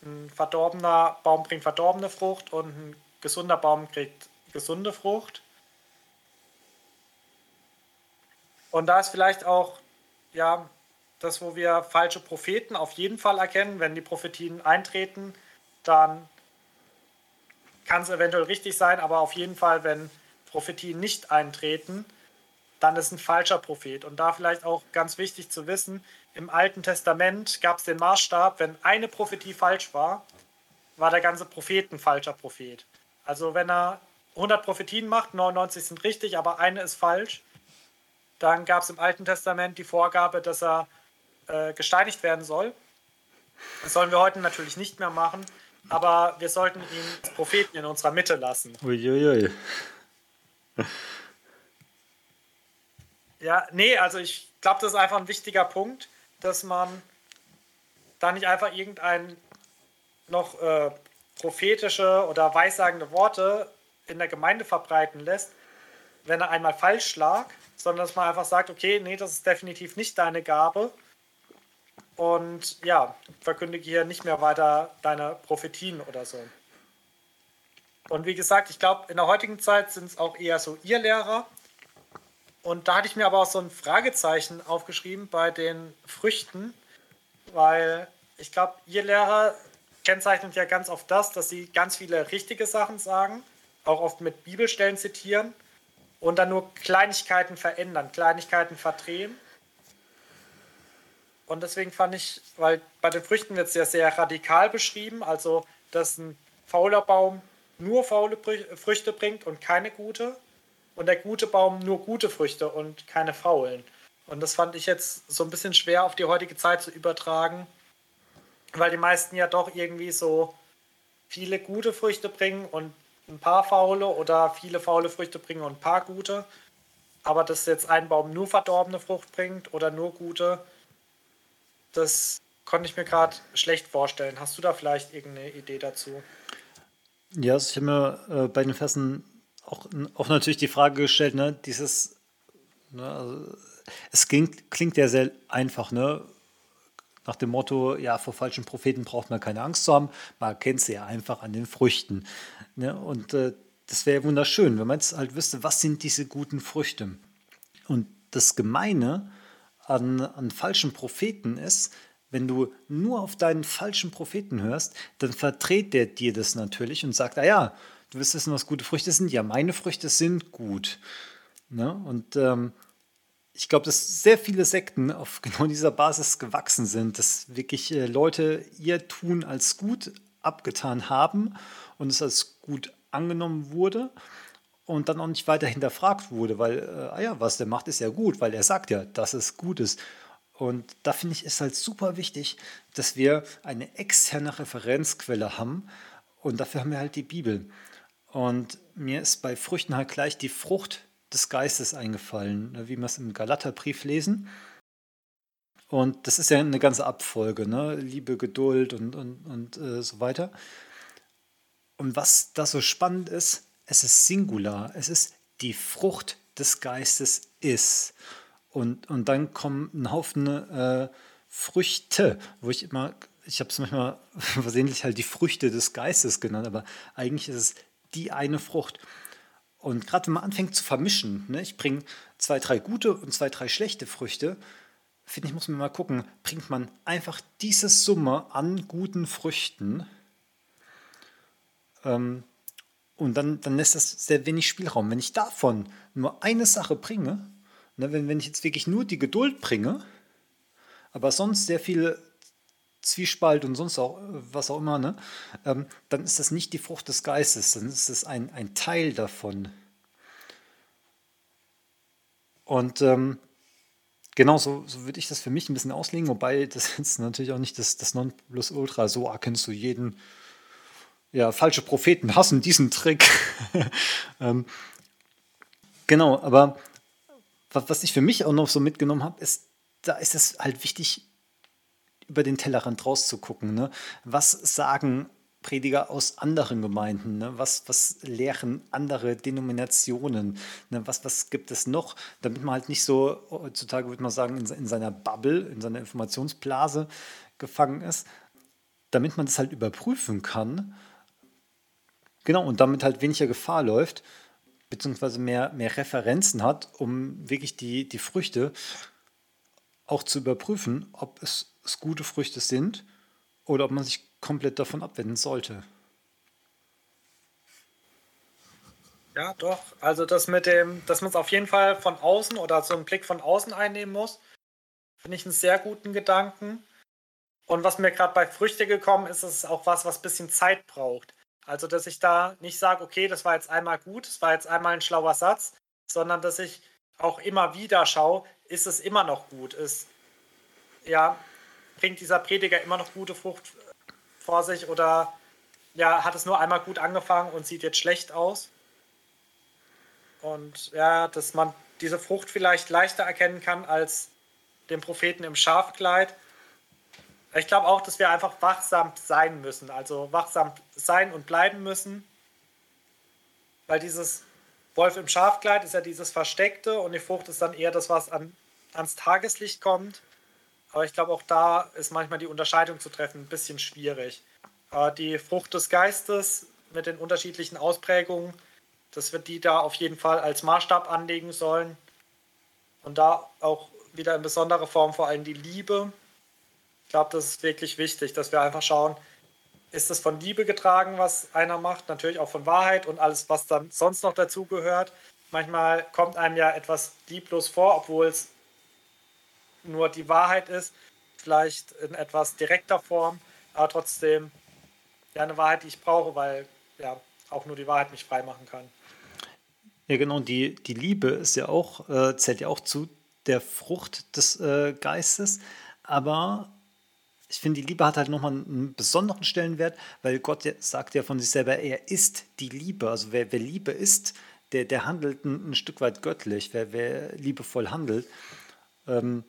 ein verdorbener Baum bringt verdorbene Frucht und ein gesunder Baum kriegt gesunde Frucht. Und da ist vielleicht auch ja, das, wo wir falsche Propheten auf jeden Fall erkennen, wenn die Prophetien eintreten, dann kann es eventuell richtig sein, aber auf jeden Fall, wenn Prophetien nicht eintreten, dann ist ein falscher Prophet. Und da vielleicht auch ganz wichtig zu wissen, im Alten Testament gab es den Maßstab, wenn eine Prophetie falsch war, war der ganze Prophet ein falscher Prophet. Also wenn er 100 Prophetien macht, 99 sind richtig, aber eine ist falsch, dann gab es im Alten Testament die Vorgabe, dass er äh, gesteinigt werden soll. Das sollen wir heute natürlich nicht mehr machen, aber wir sollten ihn als Propheten in unserer Mitte lassen. Uiuiui. Ja, nee, also ich glaube, das ist einfach ein wichtiger Punkt, dass man da nicht einfach irgendein noch äh, prophetische oder weissagende Worte in der Gemeinde verbreiten lässt, wenn er einmal falsch lag, sondern dass man einfach sagt, okay, nee, das ist definitiv nicht deine Gabe. Und ja, verkündige hier nicht mehr weiter deine Prophetien oder so. Und wie gesagt, ich glaube, in der heutigen Zeit sind es auch eher so ihr Lehrer. Und da hatte ich mir aber auch so ein Fragezeichen aufgeschrieben bei den Früchten, weil ich glaube, ihr Lehrer kennzeichnet ja ganz oft das, dass sie ganz viele richtige Sachen sagen, auch oft mit Bibelstellen zitieren und dann nur Kleinigkeiten verändern, Kleinigkeiten verdrehen. Und deswegen fand ich, weil bei den Früchten wird es ja sehr radikal beschrieben, also dass ein fauler Baum nur faule Früchte bringt und keine gute und der gute Baum nur gute Früchte und keine faulen. Und das fand ich jetzt so ein bisschen schwer auf die heutige Zeit zu übertragen, weil die meisten ja doch irgendwie so viele gute Früchte bringen und ein paar faule oder viele faule Früchte bringen und ein paar gute. Aber dass jetzt ein Baum nur verdorbene Frucht bringt oder nur gute, das konnte ich mir gerade schlecht vorstellen. Hast du da vielleicht irgendeine Idee dazu? Ja, also ich habe mir äh, bei den Versen auch, auch natürlich die Frage gestellt, ne, dieses, ne, also, es klingt, klingt ja sehr einfach, ne? Nach dem Motto, ja, vor falschen Propheten braucht man keine Angst zu haben, man erkennt sie ja einfach an den Früchten. Ne? Und äh, das wäre wunderschön, wenn man jetzt halt wüsste, was sind diese guten Früchte. Und das Gemeine an, an falschen Propheten ist, wenn du nur auf deinen falschen Propheten hörst, dann verdreht der dir das natürlich und sagt, ah ja, du wirst wissen, was gute Früchte sind. Ja, meine Früchte sind gut. Ne? Und ähm, ich glaube, dass sehr viele Sekten auf genau dieser Basis gewachsen sind, dass wirklich äh, Leute ihr Tun als gut abgetan haben und es als gut angenommen wurde und dann auch nicht weiter hinterfragt wurde, weil, äh, ah ja, was der macht, ist ja gut, weil er sagt ja, dass es gut ist. Und da finde ich es halt super wichtig, dass wir eine externe Referenzquelle haben und dafür haben wir halt die Bibel. Und mir ist bei Früchten halt gleich die Frucht des Geistes eingefallen, ne, wie wir es im Galaterbrief lesen. Und das ist ja eine ganze Abfolge, ne? Liebe, Geduld und, und, und äh, so weiter. Und was da so spannend ist, es ist Singular, es ist die Frucht des Geistes ist. Und, und dann kommen ein Haufen äh, Früchte, wo ich immer, ich habe es manchmal versehentlich halt die Früchte des Geistes genannt, aber eigentlich ist es die eine Frucht. Und gerade wenn man anfängt zu vermischen, ne, ich bringe zwei, drei gute und zwei, drei schlechte Früchte, finde ich, muss man mal gucken, bringt man einfach diese Summe an guten Früchten ähm, und dann, dann lässt das sehr wenig Spielraum. Wenn ich davon nur eine Sache bringe, ne, wenn, wenn ich jetzt wirklich nur die Geduld bringe, aber sonst sehr viel Zwiespalt und sonst auch was auch immer, ne, ähm, dann ist das nicht die Frucht des Geistes, dann ist das ein, ein Teil davon. Und ähm, genau so, so würde ich das für mich ein bisschen auslegen, wobei das jetzt natürlich auch nicht das, das Nonplusultra, so erkennst du jeden, ja, falsche Propheten hassen diesen Trick. ähm, genau, aber was ich für mich auch noch so mitgenommen habe, ist, da ist es halt wichtig, über den Tellerrand rauszugucken. Ne? Was sagen Prediger aus anderen Gemeinden? Ne? Was, was lehren andere Denominationen? Ne? Was, was gibt es noch? Damit man halt nicht so, heutzutage würde man sagen, in, in seiner Bubble, in seiner Informationsblase gefangen ist, damit man das halt überprüfen kann. Genau, und damit halt weniger Gefahr läuft, beziehungsweise mehr, mehr Referenzen hat, um wirklich die, die Früchte auch zu überprüfen, ob es, es gute Früchte sind oder ob man sich komplett davon abwenden sollte. Ja, doch. Also das mit dem, dass man es auf jeden Fall von außen oder so einen Blick von außen einnehmen muss, finde ich einen sehr guten Gedanken. Und was mir gerade bei Früchte gekommen ist, ist auch was, was ein bisschen Zeit braucht. Also, dass ich da nicht sage, okay, das war jetzt einmal gut, das war jetzt einmal ein schlauer Satz, sondern dass ich auch immer wieder schaue, ist es immer noch gut? Ist, ja, bringt dieser Prediger immer noch gute Frucht vor sich oder ja, hat es nur einmal gut angefangen und sieht jetzt schlecht aus? Und ja, dass man diese Frucht vielleicht leichter erkennen kann als den Propheten im Schafkleid ich glaube auch, dass wir einfach wachsam sein müssen, also wachsam sein und bleiben müssen, weil dieses Wolf im Schafkleid ist ja dieses Versteckte und die Frucht ist dann eher das, was an, ans Tageslicht kommt. Aber ich glaube, auch da ist manchmal die Unterscheidung zu treffen ein bisschen schwierig. Aber die Frucht des Geistes mit den unterschiedlichen Ausprägungen, dass wir die da auf jeden Fall als Maßstab anlegen sollen. Und da auch wieder in besonderer Form vor allem die Liebe, glaube, das ist wirklich wichtig, dass wir einfach schauen, ist es von Liebe getragen, was einer macht, natürlich auch von Wahrheit und alles, was dann sonst noch dazugehört. Manchmal kommt einem ja etwas lieblos vor, obwohl es nur die Wahrheit ist, vielleicht in etwas direkter Form, aber trotzdem ja eine Wahrheit, die ich brauche, weil ja auch nur die Wahrheit mich frei machen kann. Ja, genau, die, die Liebe ist ja auch, äh, zählt ja auch zu der Frucht des äh, Geistes, aber ich finde, die Liebe hat halt nochmal einen besonderen Stellenwert, weil Gott sagt ja von sich selber, er ist die Liebe. Also wer, wer Liebe ist, der, der handelt ein, ein, Stück weit göttlich, wer, wer liebevoll handelt. Ähm,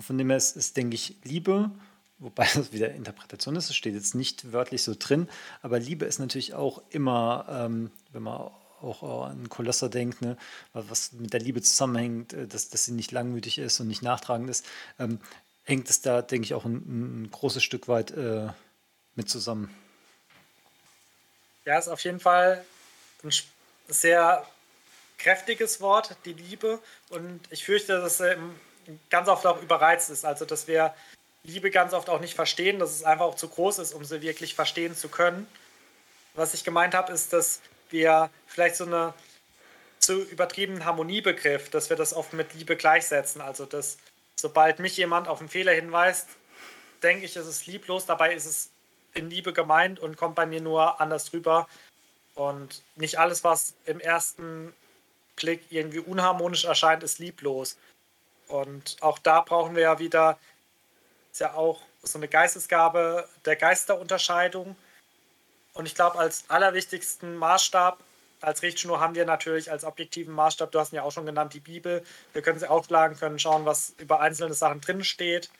von dem her ist, ist, denke ich, Liebe, wobei das wieder Interpretation ist, es steht jetzt nicht wörtlich so drin, aber Liebe ist natürlich auch immer, ähm, wenn man auch an Kolosser denkt, ne, was mit der Liebe zusammenhängt, äh, dass, dass sie nicht langmütig ist und nicht nachtragend ist. Ähm, hängt es da, denke ich, auch ein, ein großes Stück weit äh, mit zusammen. Ja, ist auf jeden Fall ein sehr kräftiges Wort, die Liebe. Und ich fürchte, dass es ganz oft auch überreizt ist. Also, dass wir Liebe ganz oft auch nicht verstehen, dass es einfach auch zu groß ist, um sie wirklich verstehen zu können. Was ich gemeint habe, ist, dass wir vielleicht so eine zu übertriebenen Harmoniebegriff, dass wir das oft mit Liebe gleichsetzen. Also, dass sobald mich jemand auf einen Fehler hinweist, denke ich, ist es lieblos. Dabei ist es in Liebe gemeint und kommt bei mir nur anders rüber. Und nicht alles, was im ersten Blick irgendwie unharmonisch erscheint, ist lieblos. Und auch da brauchen wir ja wieder, ist ja auch so eine Geistesgabe der Geisterunterscheidung. Und ich glaube, als allerwichtigsten Maßstab als Richtschnur haben wir natürlich als objektiven Maßstab, du hast ihn ja auch schon genannt, die Bibel. Wir können sie aufschlagen, können schauen, was über einzelne Sachen drin steht.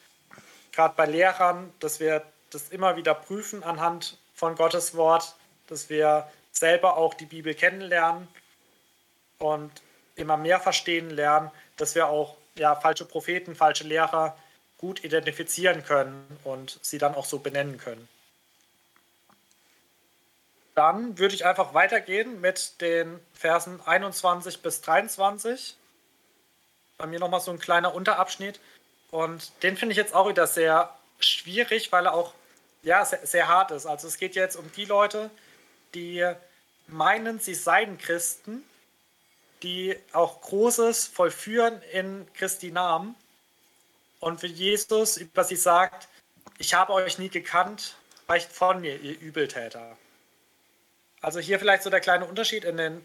Gerade bei Lehrern, dass wir das immer wieder prüfen anhand von Gottes Wort, dass wir selber auch die Bibel kennenlernen und immer mehr verstehen lernen, dass wir auch ja, falsche Propheten, falsche Lehrer gut identifizieren können und sie dann auch so benennen können. Dann würde ich einfach weitergehen mit den Versen 21 bis 23. Bei mir nochmal so ein kleiner Unterabschnitt. Und den finde ich jetzt auch wieder sehr schwierig, weil er auch ja, sehr, sehr hart ist. Also es geht jetzt um die Leute, die meinen, sie seien Christen, die auch Großes vollführen in Christi Namen. Und wie Jesus über sie sagt, ich habe euch nie gekannt, weicht von mir, ihr Übeltäter. Also hier vielleicht so der kleine Unterschied. In den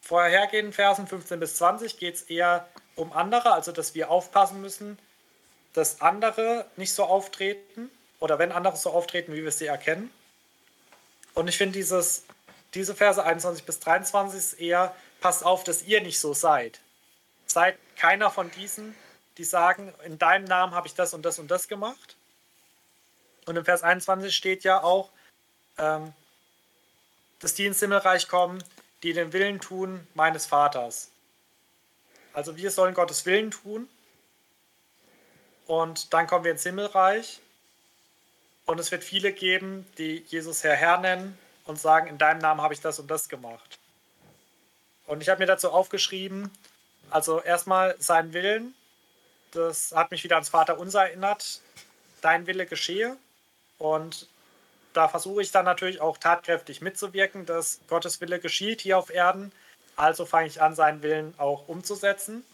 vorhergehenden Versen 15 bis 20 geht es eher um andere, also dass wir aufpassen müssen, dass andere nicht so auftreten oder wenn andere so auftreten, wie wir sie erkennen. Und ich finde dieses, diese Verse 21 bis 23 ist eher, passt auf, dass ihr nicht so seid. Seid keiner von diesen, die sagen, in deinem Namen habe ich das und das und das gemacht, Und im Vers 21 steht ja auch, ähm, dass die ins Himmelreich kommen, die den Willen tun meines Vaters. Also wir sollen Gottes Willen tun und dann kommen wir ins Himmelreich und es wird viele geben, die Jesus Herr Herr nennen und sagen, in deinem Namen habe ich das und das gemacht. Und ich habe mir dazu aufgeschrieben, also erstmal sein Willen, das hat mich wieder ans Vater unser erinnert, dein Wille geschehe. Und da versuche ich dann natürlich auch tatkräftig mitzuwirken, dass Gottes Wille geschieht hier auf Erden. Also fange ich an, seinen Willen auch umzusetzen.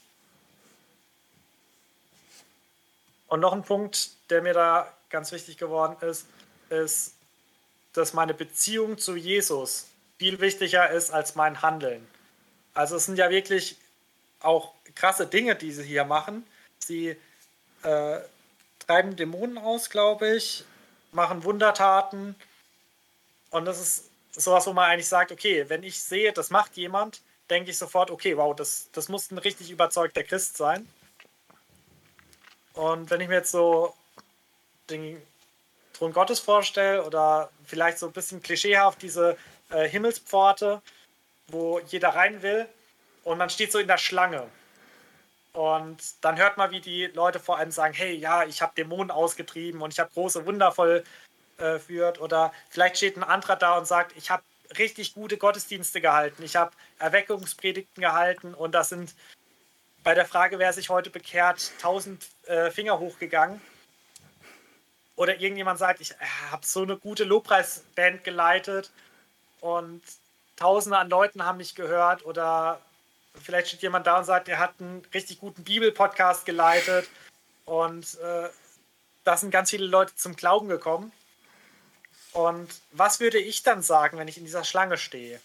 Und noch ein Punkt, der mir da ganz wichtig geworden ist, ist, dass meine Beziehung zu Jesus viel wichtiger ist als mein Handeln. Also es sind ja wirklich auch krasse Dinge, die sie hier machen. Sie äh, treiben Dämonen aus, glaube ich, machen Wundertaten. Und das ist sowas, wo man eigentlich sagt, okay, wenn ich sehe, das macht jemand, denke ich sofort, okay, wow, das, das muss ein richtig überzeugter Christ sein. Und wenn ich mir jetzt so den Thron Gottes vorstelle oder vielleicht so ein bisschen klischeehaft diese äh, Himmelspforte, wo jeder rein will und man steht so in der Schlange. Und dann hört man, wie die Leute vor allem sagen, hey, ja, ich habe Dämonen ausgetrieben und ich habe große Wunder vollführt. Äh, Oder vielleicht steht ein anderer da und sagt, ich habe richtig gute Gottesdienste gehalten. Ich habe Erweckungspredigten gehalten und das sind bei der Frage, wer sich heute bekehrt, tausend äh, Finger hochgegangen. Oder irgendjemand sagt, ich äh, habe so eine gute Lobpreisband geleitet und tausende an Leuten haben mich gehört. Oder vielleicht steht jemand da und sagt, er hat einen richtig guten Bibel-Podcast geleitet und äh, da sind ganz viele Leute zum Glauben gekommen. Und was würde ich dann sagen, wenn ich in dieser Schlange stehe?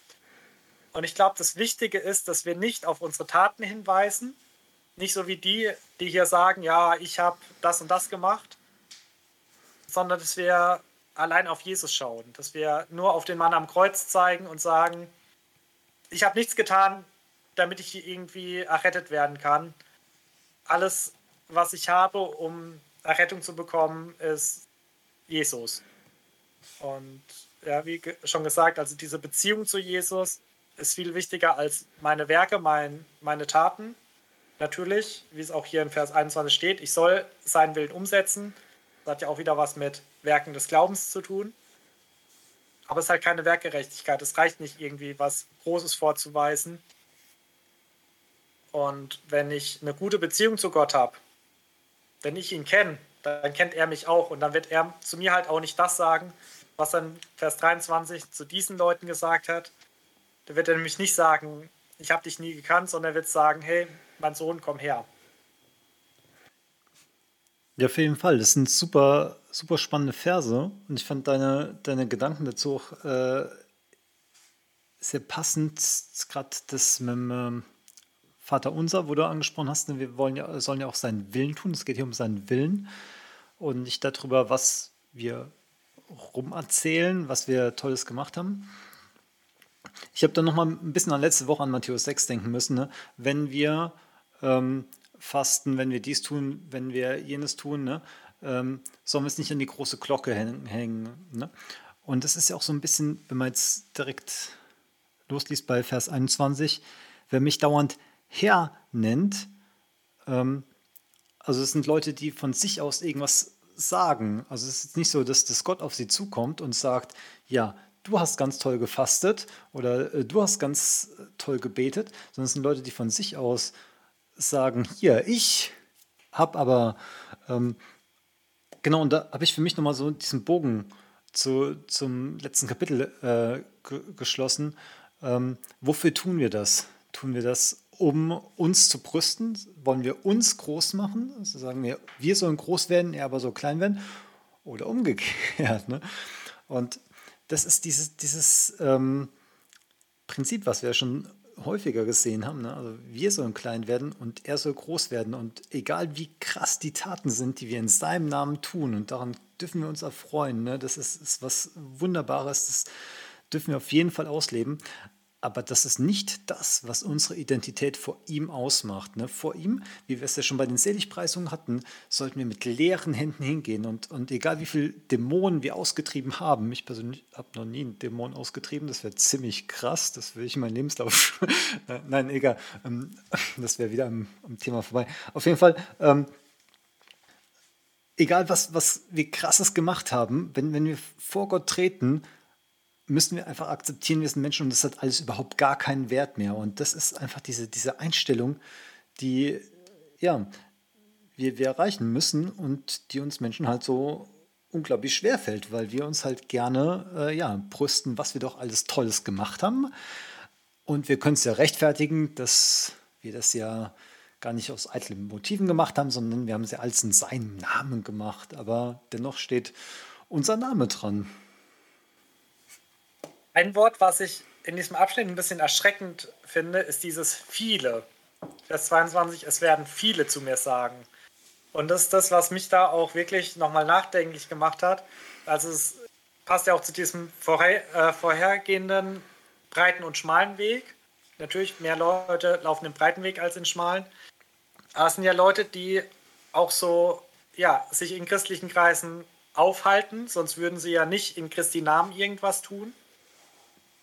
Und ich glaube, das Wichtige ist, dass wir nicht auf unsere Taten hinweisen, nicht so wie die, die hier sagen, ja, ich habe das und das gemacht, sondern dass wir allein auf Jesus schauen, dass wir nur auf den Mann am Kreuz zeigen und sagen, ich habe nichts getan, damit ich irgendwie errettet werden kann. Alles, was ich habe, um Errettung zu bekommen, ist Jesus. Und ja, wie schon gesagt, also diese Beziehung zu Jesus ist viel wichtiger als meine Werke, mein, meine Taten. Natürlich, wie es auch hier in Vers 21 steht, ich soll seinen Willen umsetzen. Das hat ja auch wieder was mit Werken des Glaubens zu tun. Aber es ist halt keine Werkgerechtigkeit. Es reicht nicht irgendwie was Großes vorzuweisen. Und wenn ich eine gute Beziehung zu Gott habe, wenn ich ihn kenne, dann kennt er mich auch. Und dann wird er zu mir halt auch nicht das sagen, was dann Vers 23 zu diesen Leuten gesagt hat. Da wird er nämlich nicht sagen, ich habe dich nie gekannt, sondern er wird sagen, hey, mein Sohn, komm her. Ja, auf jeden Fall. Das sind super, super spannende Verse. Und ich fand deine, deine Gedanken dazu auch äh, sehr passend. Gerade das mit dem ähm, Vater Unser, wo du angesprochen hast, ne, wir wollen ja, sollen ja auch seinen Willen tun. Es geht hier um seinen Willen und nicht darüber, was wir rumerzählen, was wir Tolles gemacht haben. Ich habe dann noch mal ein bisschen an letzte Woche an Matthäus 6 denken müssen. Ne? Wenn wir ähm, fasten, wenn wir dies tun, wenn wir jenes tun, ne? ähm, sollen wir es nicht an die große Glocke hängen. Ne? Und das ist ja auch so ein bisschen, wenn man jetzt direkt losliest bei Vers 21, wer mich dauernd Herr nennt, ähm, also es sind Leute, die von sich aus irgendwas sagen. Also es ist nicht so, dass das Gott auf sie zukommt und sagt, ja, du hast ganz toll gefastet oder äh, du hast ganz toll gebetet, sondern es sind Leute, die von sich aus sagen, hier, ich habe aber, ähm, genau, und da habe ich für mich nochmal so diesen Bogen zu, zum letzten Kapitel äh, geschlossen. Ähm, wofür tun wir das? Tun wir das, um uns zu brüsten? Wollen wir uns groß machen? Also sagen wir, wir sollen groß werden, er aber so klein werden? Oder umgekehrt. Ne? Und das ist dieses, dieses ähm, Prinzip, was wir schon häufiger gesehen haben. Ne? Also wir sollen klein werden und er soll groß werden. Und egal wie krass die Taten sind, die wir in seinem Namen tun, und daran dürfen wir uns erfreuen. Ne? Das ist, ist was Wunderbares, das dürfen wir auf jeden Fall ausleben. Aber das ist nicht das, was unsere Identität vor ihm ausmacht. Ne? Vor ihm, wie wir es ja schon bei den Seligpreisungen hatten, sollten wir mit leeren Händen hingehen. Und, und egal wie viele Dämonen wir ausgetrieben haben, ich persönlich habe noch nie einen Dämon ausgetrieben, das wäre ziemlich krass, das will ich in meinem Lebenslauf. Nein, egal, ähm, das wäre wieder am, am, Thema vorbei. Auf jeden Fall, ähm, egal was, was wir krasses gemacht haben, wenn, wenn wir vor Gott treten, müssen wir einfach akzeptieren, wir sind Menschen und das hat alles überhaupt gar keinen Wert mehr. Und das ist einfach diese, diese Einstellung, die ja, wir, wir erreichen müssen und die uns Menschen halt so unglaublich schwer fällt, weil wir uns halt gerne äh, ja, brüsten, was wir doch alles Tolles gemacht haben. Und wir können es ja rechtfertigen, dass wir das ja gar nicht aus eitlen Motiven gemacht haben, sondern wir haben es ja alles in seinem Namen gemacht. Aber dennoch steht unser Name dran. Ein Wort, was ich in diesem Abschnitt ein bisschen erschreckend finde, ist dieses viele. Vers 22, es werden viele zu mir sagen. Und das ist das, was mich da auch wirklich nochmal nachdenklich gemacht hat. Also es passt ja auch zu diesem vorher, äh, vorhergehenden breiten und schmalen Weg. Natürlich, mehr Leute laufen den breiten Weg als den schmalen. Aber es sind ja Leute, die auch so, ja, sich in christlichen Kreisen aufhalten, sonst würden sie ja nicht in Christi Namen irgendwas tun.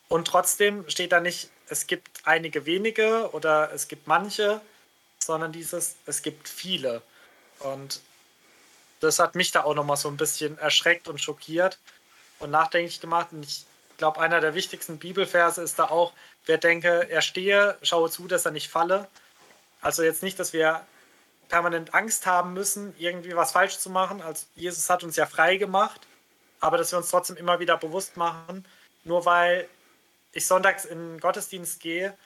Und trotzdem steht da nicht, es gibt einige wenige oder es gibt manche, sondern dieses, es gibt viele. Und das hat mich da auch nochmal so ein bisschen erschreckt und schockiert und nachdenklich gemacht. Und ich glaube, einer der wichtigsten Bibelverse ist da auch, wer denke, er stehe, schaue zu, dass er nicht falle. Also jetzt nicht, dass wir permanent Angst haben müssen, irgendwie was falsch zu machen. Also Jesus hat uns ja frei gemacht, aber dass wir uns trotzdem immer wieder bewusst machen, nur weil ich sonntags in den Gottesdienst gehe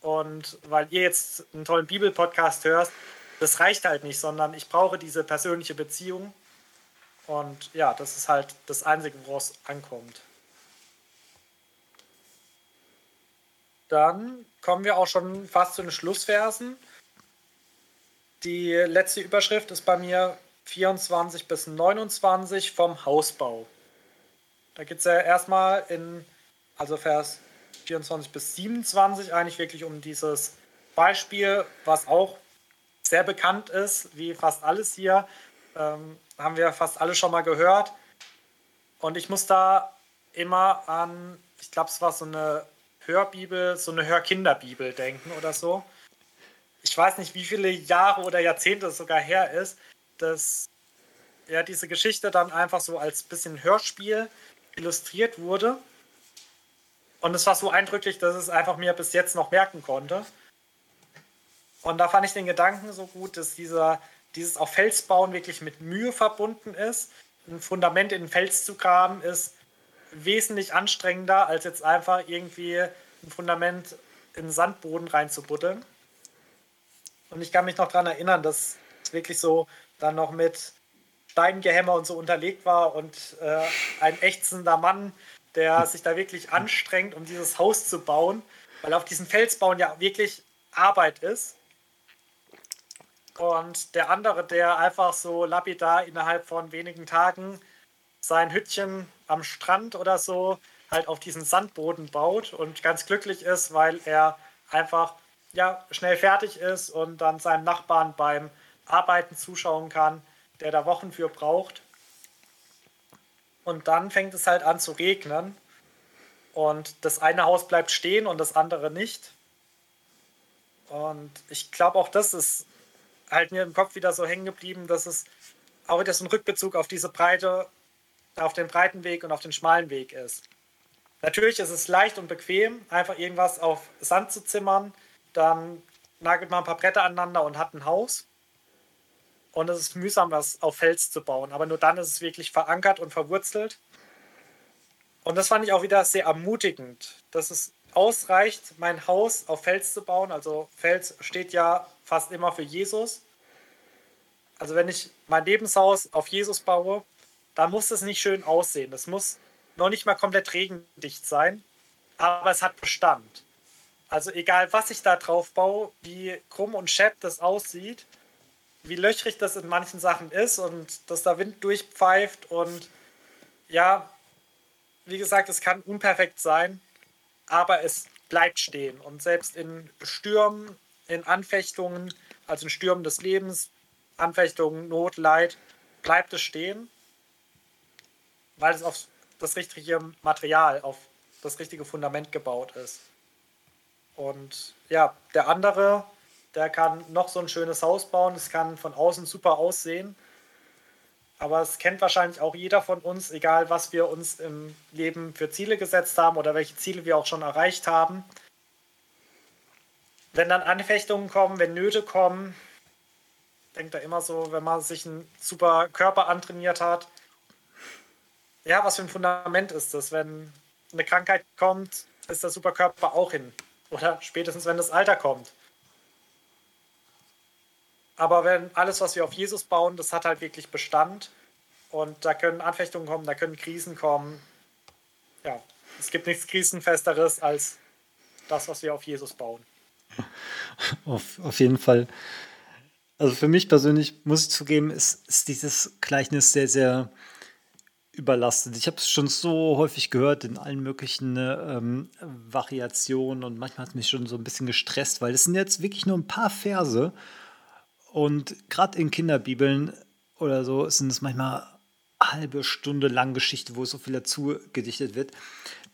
und weil ihr jetzt einen tollen Bibelpodcast hört, das reicht halt nicht, sondern ich brauche diese persönliche Beziehung. Und ja, das ist halt das Einzige, woraus ankommt. Dann kommen wir auch schon fast zu den Schlussversen. Die letzte Überschrift ist bei mir 24 bis 29 vom Hausbau. Da geht es ja erstmal in also Vers 24 bis 27, eigentlich wirklich um dieses Beispiel, was auch sehr bekannt ist, wie fast alles hier. Ähm, haben wir fast alle schon mal gehört. Und ich muss da immer an, ich glaube, es war so eine Hörbibel, so eine Hörkinderbibel denken oder so. Ich weiß nicht, wie viele Jahre oder Jahrzehnte es sogar her ist, dass ja diese Geschichte dann einfach so als bisschen Hörspiel illustriert wurde. Und es war so eindrücklich, dass es einfach mir bis jetzt noch merken konnte. Und da fand ich den Gedanken so gut, dass dieser, dieses auf Fels bauen wirklich mit Mühe verbunden ist. Ein Fundament in den Fels zu graben ist wesentlich anstrengender, als jetzt einfach irgendwie ein Fundament in den Sandboden reinzubuddeln. Und ich kann mich noch daran erinnern, dass es wirklich so dann noch mit Steingehämmer und so unterlegt war und äh, ein ächzender Mann der sich da wirklich anstrengt, um dieses Haus zu bauen, weil auf diesem Felsbauen ja wirklich Arbeit ist. Und der andere, der einfach so lapidar innerhalb von wenigen Tagen sein Hüttchen am Strand oder so halt auf diesen Sandboden baut und ganz glücklich ist, weil er einfach ja, schnell fertig ist und dann seinem Nachbarn beim Arbeiten zuschauen kann, der da Wochen für braucht. Und dann fängt es halt an zu regnen. Und das eine Haus bleibt stehen und das andere nicht. Und ich glaube, auch das ist halt mir im Kopf wieder so hängen geblieben, dass es auch wieder so ein Rückbezug auf diese Breite, auf den breiten Weg und auf den schmalen Weg ist. Natürlich ist es leicht und bequem, einfach irgendwas auf Sand zu zimmern, dann nagelt man ein paar Bretter aneinander und hat ein Haus. Und es ist mühsam, was auf Fels zu bauen. Aber nur dann ist es wirklich verankert und verwurzelt. Und das fand ich auch wieder sehr ermutigend, dass es ausreicht, mein Haus auf Fels zu bauen. Also Fels steht ja fast immer für Jesus. Also wenn ich mein Lebenshaus auf Jesus baue, dann muss es nicht schön aussehen. Das muss noch nicht mal komplett regendicht sein, aber es hat Bestand. Also egal, was ich da drauf baue, wie krumm und schepp das aussieht, wie löchrig das in manchen Sachen ist und dass da Wind durchpfeift und ja, wie gesagt, es kann unperfekt sein, aber es bleibt stehen. Und selbst in Stürmen, in Anfechtungen, also in Stürmen des Lebens, Anfechtungen, Not, Leid, bleibt es stehen, weil es auf das richtige Material, auf das richtige Fundament gebaut ist. Und ja, der andere, der kann noch so ein schönes Haus bauen, es kann von außen super aussehen, aber es kennt wahrscheinlich auch jeder von uns, egal was wir uns im Leben für Ziele gesetzt haben oder welche Ziele wir auch schon erreicht haben. Wenn dann Anfechtungen kommen, wenn Nöte kommen, denkt er immer so, wenn man sich einen super Körper antrainiert hat, ja, was für ein Fundament ist das? Wenn eine Krankheit kommt, ist der Superkörper auch hin. Oder spätestens, wenn das Alter kommt. Aber wenn alles, was wir auf Jesus bauen, das hat halt wirklich Bestand. Und da können Anfechtungen kommen, da können Krisen kommen. Ja, es gibt nichts Krisenfesteres als das, was wir auf Jesus bauen. Auf, auf jeden Fall. Also für mich persönlich muss ich zugeben, ist, ist dieses Gleichnis sehr, sehr überlastet. Ich habe es schon so häufig gehört in allen möglichen ähm, Variationen und manchmal hat es mich schon so ein bisschen gestresst, weil es sind jetzt wirklich nur ein paar Verse und gerade in Kinderbibeln oder so sind es manchmal halbe Stunde lang Geschichte, wo so viel dazu gedichtet wird.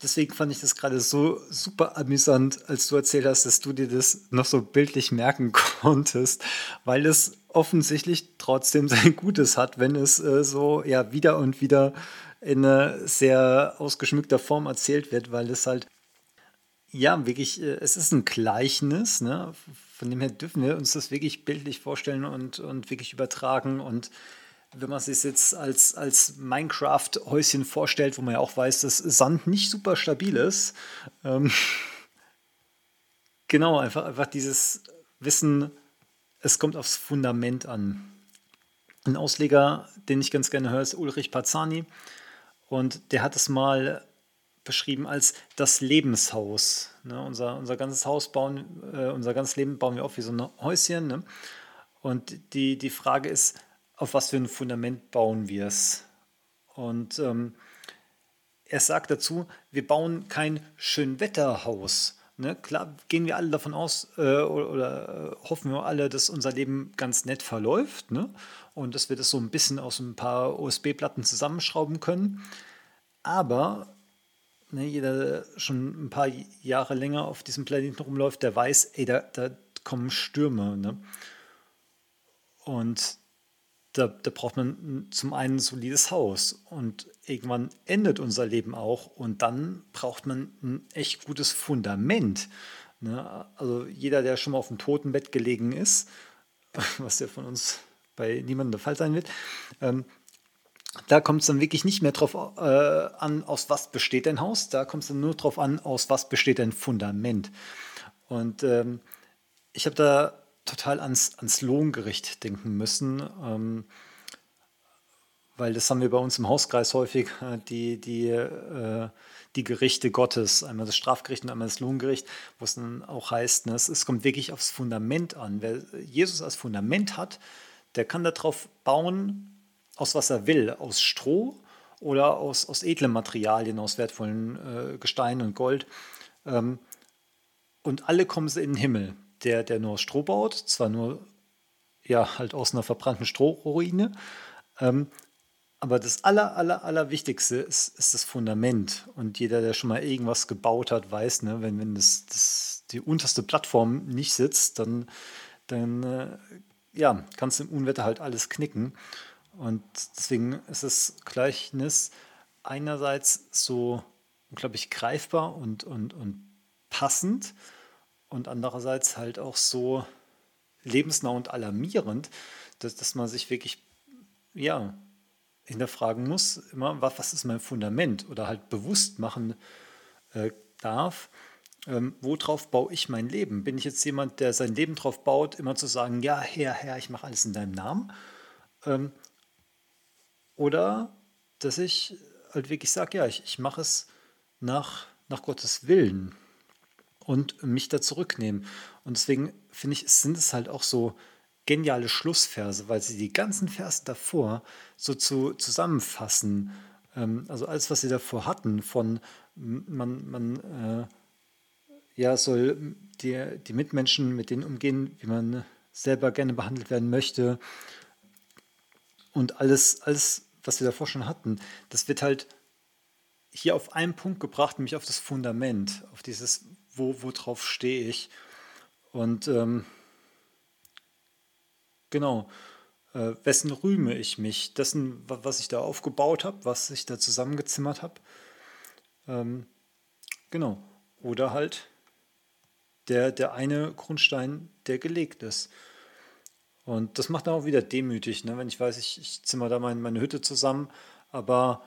Deswegen fand ich das gerade so super amüsant, als du erzählt hast, dass du dir das noch so bildlich merken konntest, weil es offensichtlich trotzdem sein Gutes hat, wenn es äh, so ja wieder und wieder in einer sehr ausgeschmückter Form erzählt wird, weil es halt ja wirklich, äh, es ist ein Gleichnis, ne? Von dem her dürfen wir uns das wirklich bildlich vorstellen und, und wirklich übertragen. Und wenn man sich jetzt als, als Minecraft-Häuschen vorstellt, wo man ja auch weiß, dass Sand nicht super stabil ist, ähm, genau, einfach, einfach dieses Wissen, es kommt aufs Fundament an. Ein Ausleger, den ich ganz gerne höre, ist Ulrich Pazzani. Und der hat es mal beschrieben als das Lebenshaus. Ne? Unser, unser ganzes Haus bauen, äh, unser ganzes Leben bauen wir auf wie so ein Häuschen. Ne? Und die, die Frage ist, auf was für ein Fundament bauen wir es? Und ähm, er sagt dazu, wir bauen kein Schönwetterhaus. Ne? Klar gehen wir alle davon aus äh, oder, oder äh, hoffen wir alle, dass unser Leben ganz nett verläuft ne? und dass wir das so ein bisschen aus ein paar USB-Platten zusammenschrauben können. Aber ne, jeder, der schon ein paar Jahre länger auf diesem Planeten rumläuft, der weiß, ey, da, da kommen Stürme. Ne? Und da, da, braucht man zum einen ein solides Haus und irgendwann endet unser Leben auch und dann braucht man ein echt gutes Fundament. Ne? Also jeder, der schon mal auf dem Totenbett gelegen ist, was ja von uns bei niemandem der Fall sein wird, ähm, da kommt es dann wirklich nicht mehr drauf äh, an, aus was besteht ein Haus, da kommt es dann nur drauf an, aus was besteht ein Fundament. Und ähm, ich habe da total ans, ans Lohngericht denken müssen, ähm, weil das haben wir bei uns im Hauskreis häufig, äh, die, die, äh, die Gerichte Gottes, einmal das Strafgericht und einmal das Lohngericht, wo es dann auch heißt, ne, es, es kommt wirklich aufs Fundament an. Wer Jesus als Fundament hat, der kann darauf bauen, aus was er will, aus Stroh oder aus, aus edlen Materialien, aus wertvollen äh, Gesteinen und Gold. Ähm, und alle kommen sie in den Himmel. Der, der nur aus Stroh baut, zwar nur ja, halt aus einer verbrannten Strohruine, ähm, aber das aller, aller, aller Wichtigste ist, ist das Fundament. Und jeder, der schon mal irgendwas gebaut hat, weiß, ne, wenn, wenn das, das, die unterste Plattform nicht sitzt, dann, dann äh, ja, kannst du im Unwetter halt alles knicken. Und deswegen ist das Gleichnis einerseits so unglaublich greifbar und, und, und passend und andererseits halt auch so lebensnah und alarmierend, dass, dass man sich wirklich ja, hinterfragen muss, immer, was, was ist mein Fundament oder halt bewusst machen äh, darf, ähm, worauf baue ich mein Leben? Bin ich jetzt jemand, der sein Leben drauf baut, immer zu sagen, ja, Herr, Herr, ich mache alles in deinem Namen? Ähm, oder dass ich halt wirklich sage, ja, ich, ich mache es nach, nach Gottes Willen und mich da zurücknehmen. Und deswegen finde ich, sind es halt auch so geniale Schlussverse, weil sie die ganzen Verse davor so zu, zusammenfassen. Ähm, also alles, was sie davor hatten, von man, man äh, ja, soll die, die Mitmenschen mit denen umgehen, wie man selber gerne behandelt werden möchte. Und alles, alles, was wir davor schon hatten, das wird halt hier auf einen Punkt gebracht, nämlich auf das Fundament, auf dieses, wo, worauf stehe ich. Und ähm, genau, äh, wessen rühme ich mich? Dessen, was ich da aufgebaut habe, was ich da zusammengezimmert habe. Ähm, genau. Oder halt der, der eine Grundstein, der gelegt ist. Und das macht dann auch wieder demütig, ne? wenn ich weiß, ich, ich zimmer da mein, meine Hütte zusammen, aber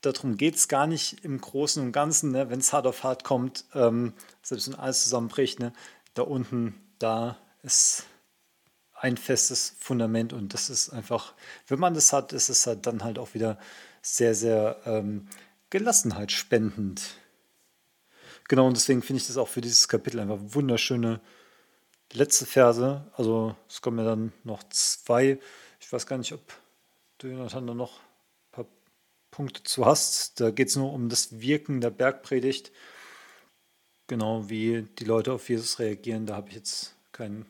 darum geht es gar nicht im Großen und Ganzen, ne? wenn es hart auf hart kommt, ähm, selbst wenn alles zusammenbricht, ne? da unten, da ist ein festes Fundament und das ist einfach, wenn man das hat, ist es halt dann halt auch wieder sehr, sehr ähm, Gelassenheit spendend. Genau, und deswegen finde ich das auch für dieses Kapitel einfach wunderschöne letzte Verse. Also es kommen ja dann noch zwei. Ich weiß gar nicht, ob du, Jonathan, da noch ein paar Punkte zu hast. Da geht es nur um das Wirken der Bergpredigt. Genau, wie die Leute auf Jesus reagieren. Da habe ich jetzt kein,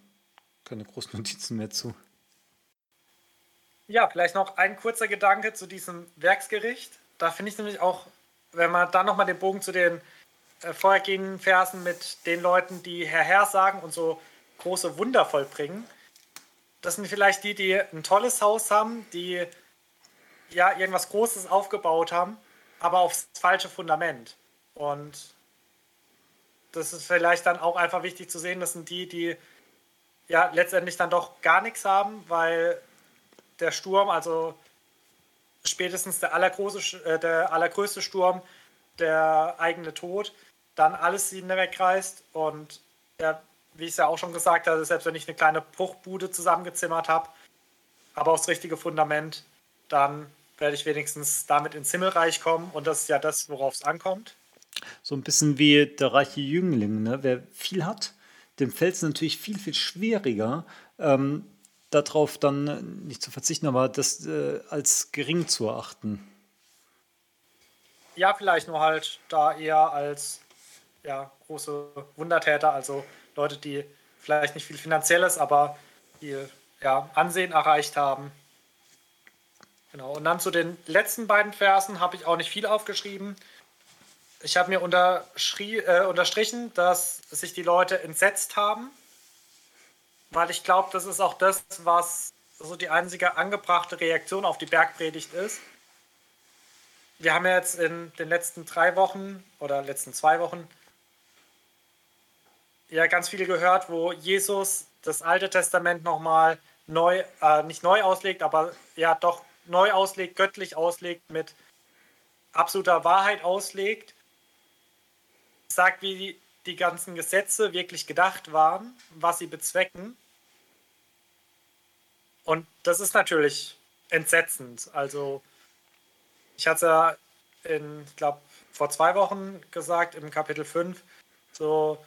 keine großen Notizen mehr zu. Ja, vielleicht noch ein kurzer Gedanke zu diesem Werksgericht. Da finde ich nämlich auch, wenn man dann nochmal den Bogen zu den äh, vorhergehenden Versen mit den Leuten, die Herr Herr sagen und so große Wunder vollbringen. Das sind vielleicht die, die ein tolles Haus haben, die ja irgendwas Großes aufgebaut haben, aber aufs falsche Fundament. Und das ist vielleicht dann auch einfach wichtig zu sehen, das sind die, die ja letztendlich dann doch gar nichts haben, weil der Sturm, also spätestens der, allergroße, äh, der allergrößte Sturm, der eigene Tod, dann alles ihnen wegreißt und ja, wie ich es ja auch schon gesagt habe, selbst wenn ich eine kleine Bruchbude zusammengezimmert habe, aber aufs richtige Fundament, dann werde ich wenigstens damit ins Himmelreich kommen und das ist ja das, worauf es ankommt. So ein bisschen wie der reiche Jüngling, ne? wer viel hat, dem fällt es natürlich viel, viel schwieriger, ähm, darauf dann nicht zu verzichten, aber das äh, als gering zu erachten. Ja, vielleicht nur halt da eher als ja, große Wundertäter, also Leute, die vielleicht nicht viel Finanzielles, aber die ja, Ansehen erreicht haben. Genau. Und dann zu den letzten beiden Versen habe ich auch nicht viel aufgeschrieben. Ich habe mir äh, unterstrichen, dass sich die Leute entsetzt haben, weil ich glaube, das ist auch das, was so die einzige angebrachte Reaktion auf die Bergpredigt ist. Wir haben ja jetzt in den letzten drei Wochen oder letzten zwei Wochen ja ganz viele gehört, wo Jesus das Alte Testament nochmal neu, äh, nicht neu auslegt, aber ja doch neu auslegt, göttlich auslegt, mit absoluter Wahrheit auslegt, sagt, wie die, die ganzen Gesetze wirklich gedacht waren, was sie bezwecken. Und das ist natürlich entsetzend. Also, ich hatte in, ich glaube, vor zwei Wochen gesagt, im Kapitel 5, so,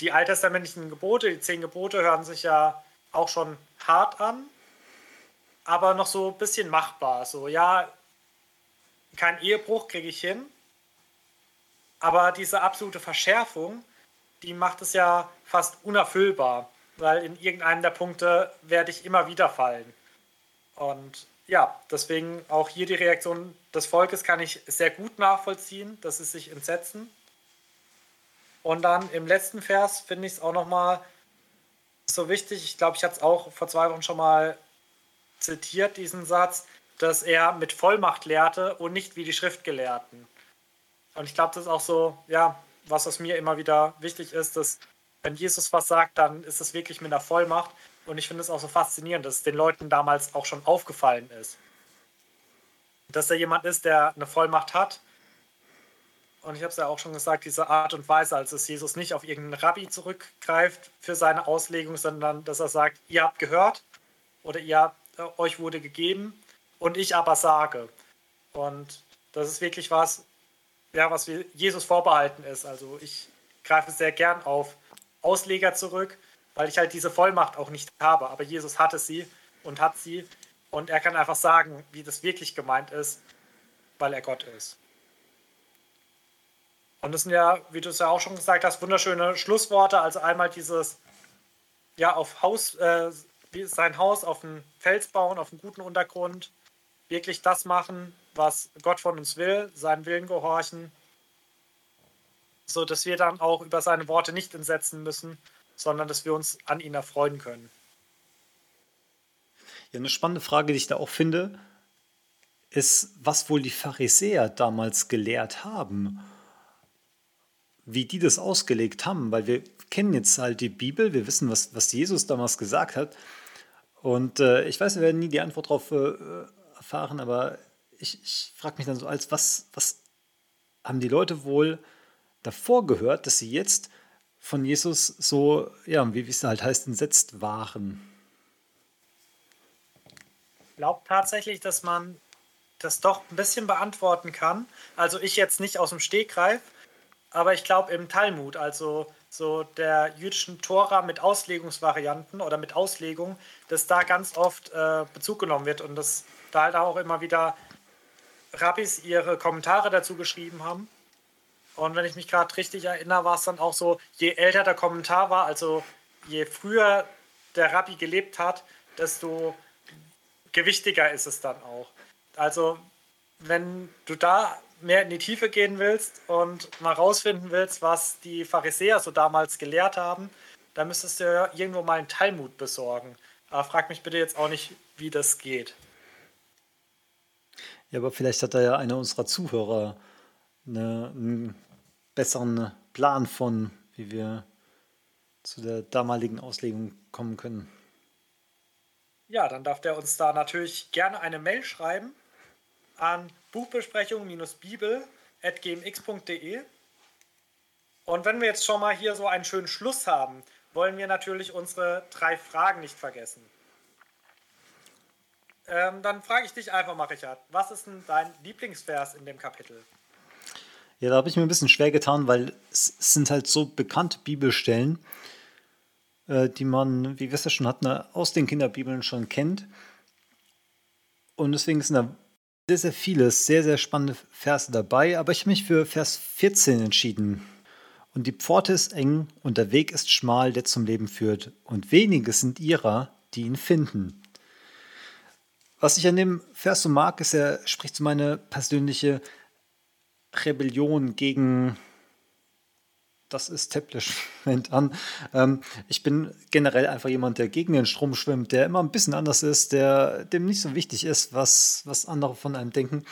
die alttestamentlichen Gebote, die zehn Gebote, hören sich ja auch schon hart an, aber noch so ein bisschen machbar. So, ja, kein Ehebruch kriege ich hin, aber diese absolute Verschärfung, die macht es ja fast unerfüllbar, weil in irgendeinem der Punkte werde ich immer wieder fallen. Und ja, deswegen auch hier die Reaktion des Volkes kann ich sehr gut nachvollziehen, dass sie sich entsetzen. Und dann im letzten Vers finde ich es auch nochmal so wichtig. Ich glaube, ich hatte es auch vor zwei Wochen schon mal zitiert, diesen Satz, dass er mit Vollmacht lehrte und nicht wie die Schriftgelehrten. Und ich glaube, das ist auch so, ja, was aus mir immer wieder wichtig ist, dass wenn Jesus was sagt, dann ist es wirklich mit einer Vollmacht. Und ich finde es auch so faszinierend, dass es den Leuten damals auch schon aufgefallen ist. Dass er jemand ist, der eine Vollmacht hat und ich habe es ja auch schon gesagt, diese Art und Weise, als es Jesus nicht auf irgendeinen Rabbi zurückgreift für seine Auslegung, sondern dass er sagt, ihr habt gehört oder ihr habt, äh, euch wurde gegeben und ich aber sage. Und das ist wirklich was, ja, was Jesus vorbehalten ist. Also ich greife sehr gern auf Ausleger zurück, weil ich halt diese Vollmacht auch nicht habe. Aber Jesus hatte sie und hat sie und er kann einfach sagen, wie das wirklich gemeint ist, weil er Gott ist. Und das sind ja, wie du es ja auch schon gesagt hast, wunderschöne Schlussworte. Also einmal dieses, ja, auf Haus, äh, sein Haus auf einen Fels bauen, auf einen guten Untergrund, wirklich das machen, was Gott von uns will, seinen Willen gehorchen, so dass wir dann auch über seine Worte nicht entsetzen müssen, sondern dass wir uns an ihn erfreuen können. Ja, eine spannende Frage, die ich da auch finde, ist, was wohl die Pharisäer damals gelehrt haben. Wie die das ausgelegt haben, weil wir kennen jetzt halt die Bibel, wir wissen, was, was Jesus damals gesagt hat. Und äh, ich weiß, wir werden nie die Antwort darauf äh, erfahren, aber ich, ich frage mich dann so, als was, was haben die Leute wohl davor gehört, dass sie jetzt von Jesus so, ja, wie es halt heißt, entsetzt waren? glaube tatsächlich, dass man das doch ein bisschen beantworten kann. Also ich jetzt nicht aus dem Stegreif, aber ich glaube im Talmud, also so der jüdischen Tora mit Auslegungsvarianten oder mit Auslegung, dass da ganz oft äh, Bezug genommen wird und dass da halt auch immer wieder Rabbis ihre Kommentare dazu geschrieben haben. Und wenn ich mich gerade richtig erinnere, war es dann auch so, je älter der Kommentar war, also je früher der Rabbi gelebt hat, desto gewichtiger ist es dann auch. Also, wenn du da mehr in die Tiefe gehen willst und mal rausfinden willst, was die Pharisäer so damals gelehrt haben, dann müsstest du ja irgendwo mal einen Talmud besorgen. Aber frag mich bitte jetzt auch nicht, wie das geht. Ja, aber vielleicht hat da ja einer unserer Zuhörer eine, einen besseren Plan von, wie wir zu der damaligen Auslegung kommen können. Ja, dann darf der uns da natürlich gerne eine Mail schreiben an buchbesprechung-bibel.gmx.de. Und wenn wir jetzt schon mal hier so einen schönen Schluss haben, wollen wir natürlich unsere drei Fragen nicht vergessen. Ähm, dann frage ich dich einfach mal, Richard, was ist denn dein Lieblingsvers in dem Kapitel? Ja, da habe ich mir ein bisschen schwer getan, weil es sind halt so bekannte Bibelstellen. Äh, die man, wie wir es ja schon hatten, aus den Kinderbibeln schon kennt. Und deswegen sind da sehr, sehr viele, sehr, sehr spannende Verse dabei. Aber ich habe mich für Vers 14 entschieden. Und die Pforte ist eng und der Weg ist schmal, der zum Leben führt. Und wenige sind ihrer, die ihn finden. Was ich an dem Vers so mag, ist, er spricht so meine persönliche Rebellion gegen das Establishment an. Ähm, ich bin generell einfach jemand, der gegen den Strom schwimmt, der immer ein bisschen anders ist, der dem nicht so wichtig ist, was, was andere von einem denken.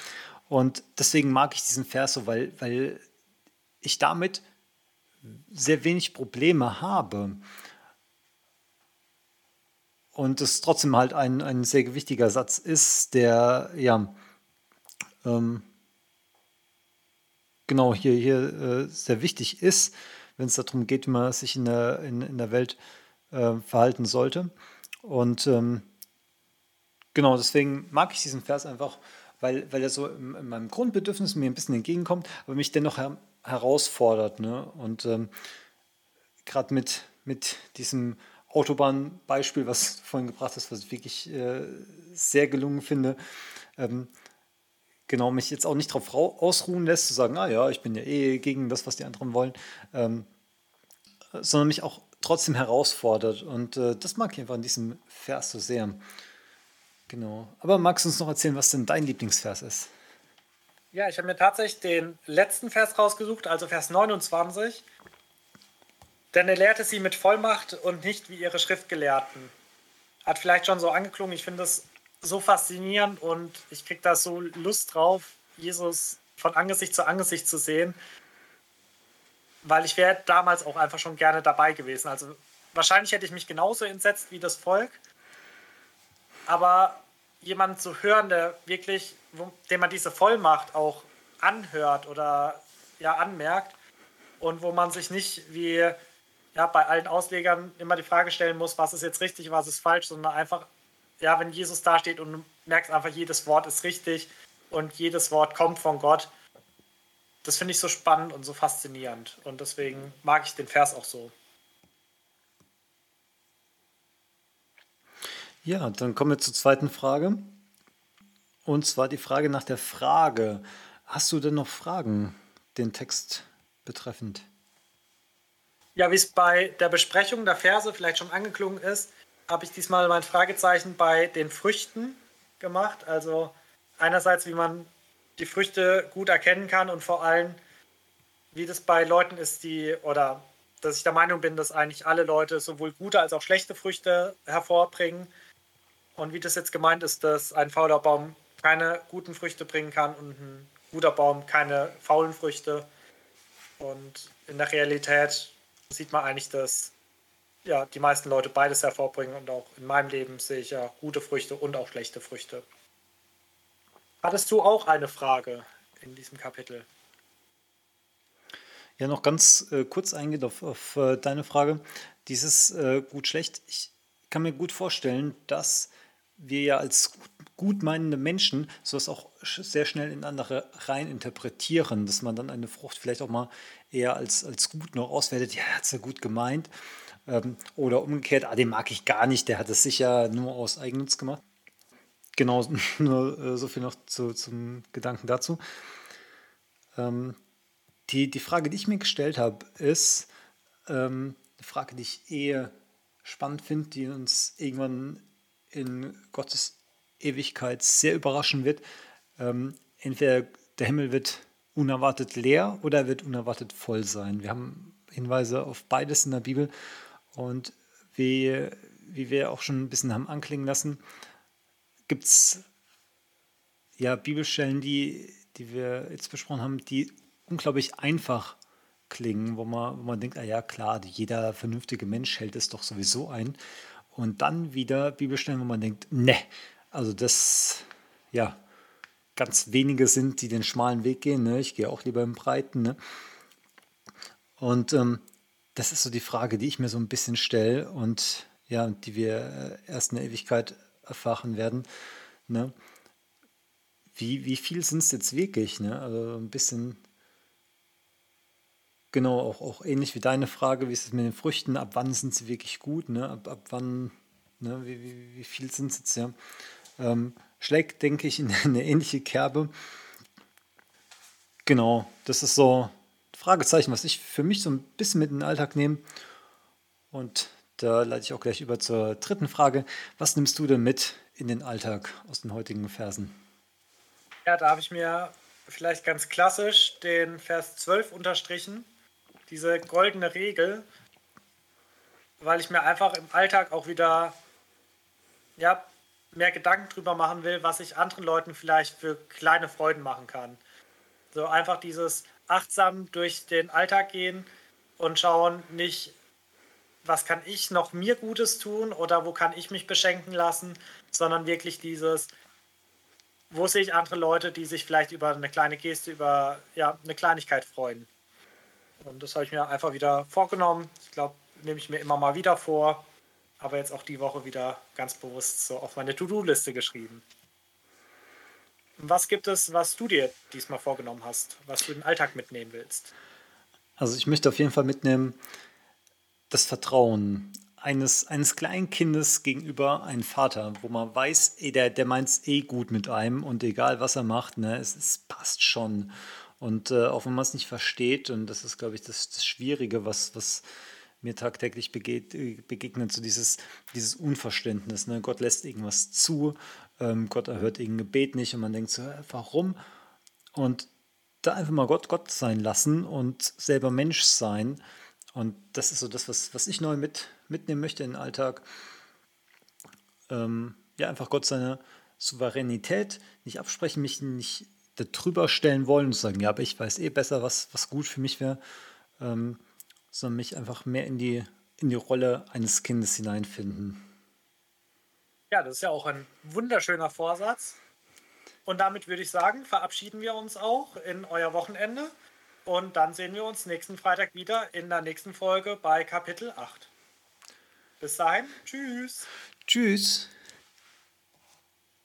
Und deswegen mag ich diesen Vers so, weil, weil ich damit sehr wenig Probleme habe. Und es trotzdem halt ein, ein sehr wichtiger Satz ist, der ja ähm, genau hier, hier äh, sehr wichtig ist, wenn es darum geht, wie man sich in der, in, in der Welt äh, verhalten sollte. Und ähm, genau, deswegen mag ich diesen Vers einfach, weil, weil er so in, in, meinem Grundbedürfnis mir ein bisschen entgegenkommt, aber mich dennoch her herausfordert. Ne? Und ähm, gerade mit, mit diesem Autobahnbeispiel, was du vorhin gebracht hast, was ich wirklich äh, sehr gelungen finde, ähm, genau mich jetzt auch nicht darauf ausruhen lässt, zu sagen, ah ja, ich bin ja eh gegen das, was die anderen wollen, ähm, sondern mich auch trotzdem herausfordert. Und äh, das mag ich einfach in diesem Vers so sehr. Genau. Aber magst du uns noch erzählen, was denn dein Lieblingsvers ist? Ja, ich habe mir tatsächlich den letzten Vers rausgesucht, also Vers 29. Denn er lehrte sie mit Vollmacht und nicht wie ihre Schriftgelehrten. Hat vielleicht schon so angeklungen. Ich finde das so faszinierend und ich kriege da so Lust drauf, Jesus von Angesicht zu Angesicht zu sehen, weil ich wäre damals auch einfach schon gerne dabei gewesen. Also wahrscheinlich hätte ich mich genauso entsetzt wie das Volk, aber jemanden zu hören, der wirklich, dem man diese Vollmacht auch anhört oder ja anmerkt und wo man sich nicht wie ja, bei allen Auslegern immer die Frage stellen muss, was ist jetzt richtig, was ist falsch, sondern einfach ja, wenn Jesus da steht und du merkst einfach, jedes Wort ist richtig und jedes Wort kommt von Gott. Das finde ich so spannend und so faszinierend. Und deswegen mag ich den Vers auch so. Ja, dann kommen wir zur zweiten Frage. Und zwar die Frage nach der Frage. Hast du denn noch Fragen, den Text betreffend? Ja, wie es bei der Besprechung der Verse vielleicht schon angeklungen ist, habe ich diesmal mein Fragezeichen bei den Früchten gemacht. Also einerseits, wie man die Früchte gut erkennen kann und vor allem, wie das bei Leuten ist, die, oder dass ich der Meinung bin, dass eigentlich alle Leute sowohl gute als auch schlechte Früchte hervorbringen. Und wie das jetzt gemeint ist, dass ein fauler Baum keine guten Früchte bringen kann und ein guter Baum keine faulen Früchte. Und in der Realität sieht man eigentlich, dass ja, die meisten Leute beides hervorbringen und auch in meinem Leben sehe ich ja gute Früchte und auch schlechte Früchte. Hattest du auch eine Frage in diesem Kapitel? Ja, noch ganz äh, kurz eingehen auf, auf äh, deine Frage. Dieses äh, gut-schlecht. Ich kann mir gut vorstellen, dass wir ja als gut meinende Menschen sowas auch sehr schnell in andere rein interpretieren, dass man dann eine Frucht vielleicht auch mal eher als, als gut noch auswertet. Ja, hat es ja gut gemeint. Ähm, oder umgekehrt, ah, den mag ich gar nicht, der hat es sicher nur aus Eigennutz gemacht. Genau, nur äh, so viel noch zu, zum Gedanken dazu. Ähm, die, die Frage, die ich mir gestellt habe, ist ähm, eine Frage, die ich eher spannend finde, die uns irgendwann in Gottes Ewigkeit sehr überraschen wird. Entweder der Himmel wird unerwartet leer oder er wird unerwartet voll sein. Wir haben Hinweise auf beides in der Bibel und wie, wie wir auch schon ein bisschen haben anklingen lassen, gibt es ja Bibelstellen, die, die wir jetzt besprochen haben, die unglaublich einfach klingen, wo man, wo man denkt, ah ja klar, jeder vernünftige Mensch hält es doch sowieso ein. Und dann wieder Bibelstellen, wo man denkt, ne, also das, ja, ganz wenige sind, die den schmalen Weg gehen. Ne? Ich gehe auch lieber im Breiten. Ne? Und ähm, das ist so die Frage, die ich mir so ein bisschen stelle und ja, die wir äh, erst in der Ewigkeit erfahren werden. Ne? Wie, wie viel sind es jetzt wirklich? Ne? Also ein bisschen, genau, auch, auch ähnlich wie deine Frage, wie ist es mit den Früchten? Ab wann sind sie wirklich gut? Ne? Ab, ab wann, ne? wie, wie, wie viel sind es jetzt? Ja? Ähm, schlägt, denke ich, in eine ähnliche Kerbe. Genau, das ist so Fragezeichen, was ich für mich so ein bisschen mit in den Alltag nehme. Und da leite ich auch gleich über zur dritten Frage. Was nimmst du denn mit in den Alltag aus den heutigen Versen? Ja, da habe ich mir vielleicht ganz klassisch den Vers 12 unterstrichen. Diese goldene Regel, weil ich mir einfach im Alltag auch wieder ja, mehr Gedanken drüber machen will, was ich anderen Leuten vielleicht für kleine Freuden machen kann. So einfach dieses achtsam durch den Alltag gehen und schauen, nicht, was kann ich noch mir Gutes tun oder wo kann ich mich beschenken lassen, sondern wirklich dieses, wo sehe ich andere Leute, die sich vielleicht über eine kleine Geste, über ja, eine Kleinigkeit freuen. Und das habe ich mir einfach wieder vorgenommen. Ich glaube, nehme ich mir immer mal wieder vor, aber jetzt auch die Woche wieder ganz bewusst so auf meine To-Do-Liste geschrieben. Was gibt es, was du dir diesmal vorgenommen hast, was du in den Alltag mitnehmen willst? Also ich möchte auf jeden Fall mitnehmen das Vertrauen eines, eines Kleinkindes gegenüber einem Vater, wo man weiß, ey, der, der meint es eh gut mit einem und egal was er macht, ne, es, es passt schon. Und äh, auch wenn man es nicht versteht, und das ist, glaube ich, das, das Schwierige, was, was mir tagtäglich begeht, begegnet, so dieses, dieses Unverständnis. Ne? Gott lässt irgendwas zu ähm, Gott erhört irgendein Gebet nicht und man denkt so, warum? Und da einfach mal Gott Gott sein lassen und selber Mensch sein. Und das ist so das, was, was ich neu mit, mitnehmen möchte in den Alltag. Ähm, ja, einfach Gott seine Souveränität nicht absprechen, mich nicht darüber stellen wollen und sagen, ja, aber ich weiß eh besser, was, was gut für mich wäre, ähm, sondern mich einfach mehr in die, in die Rolle eines Kindes hineinfinden. Ja, das ist ja auch ein wunderschöner Vorsatz. Und damit würde ich sagen, verabschieden wir uns auch in euer Wochenende. Und dann sehen wir uns nächsten Freitag wieder in der nächsten Folge bei Kapitel 8. Bis dahin, tschüss. Tschüss.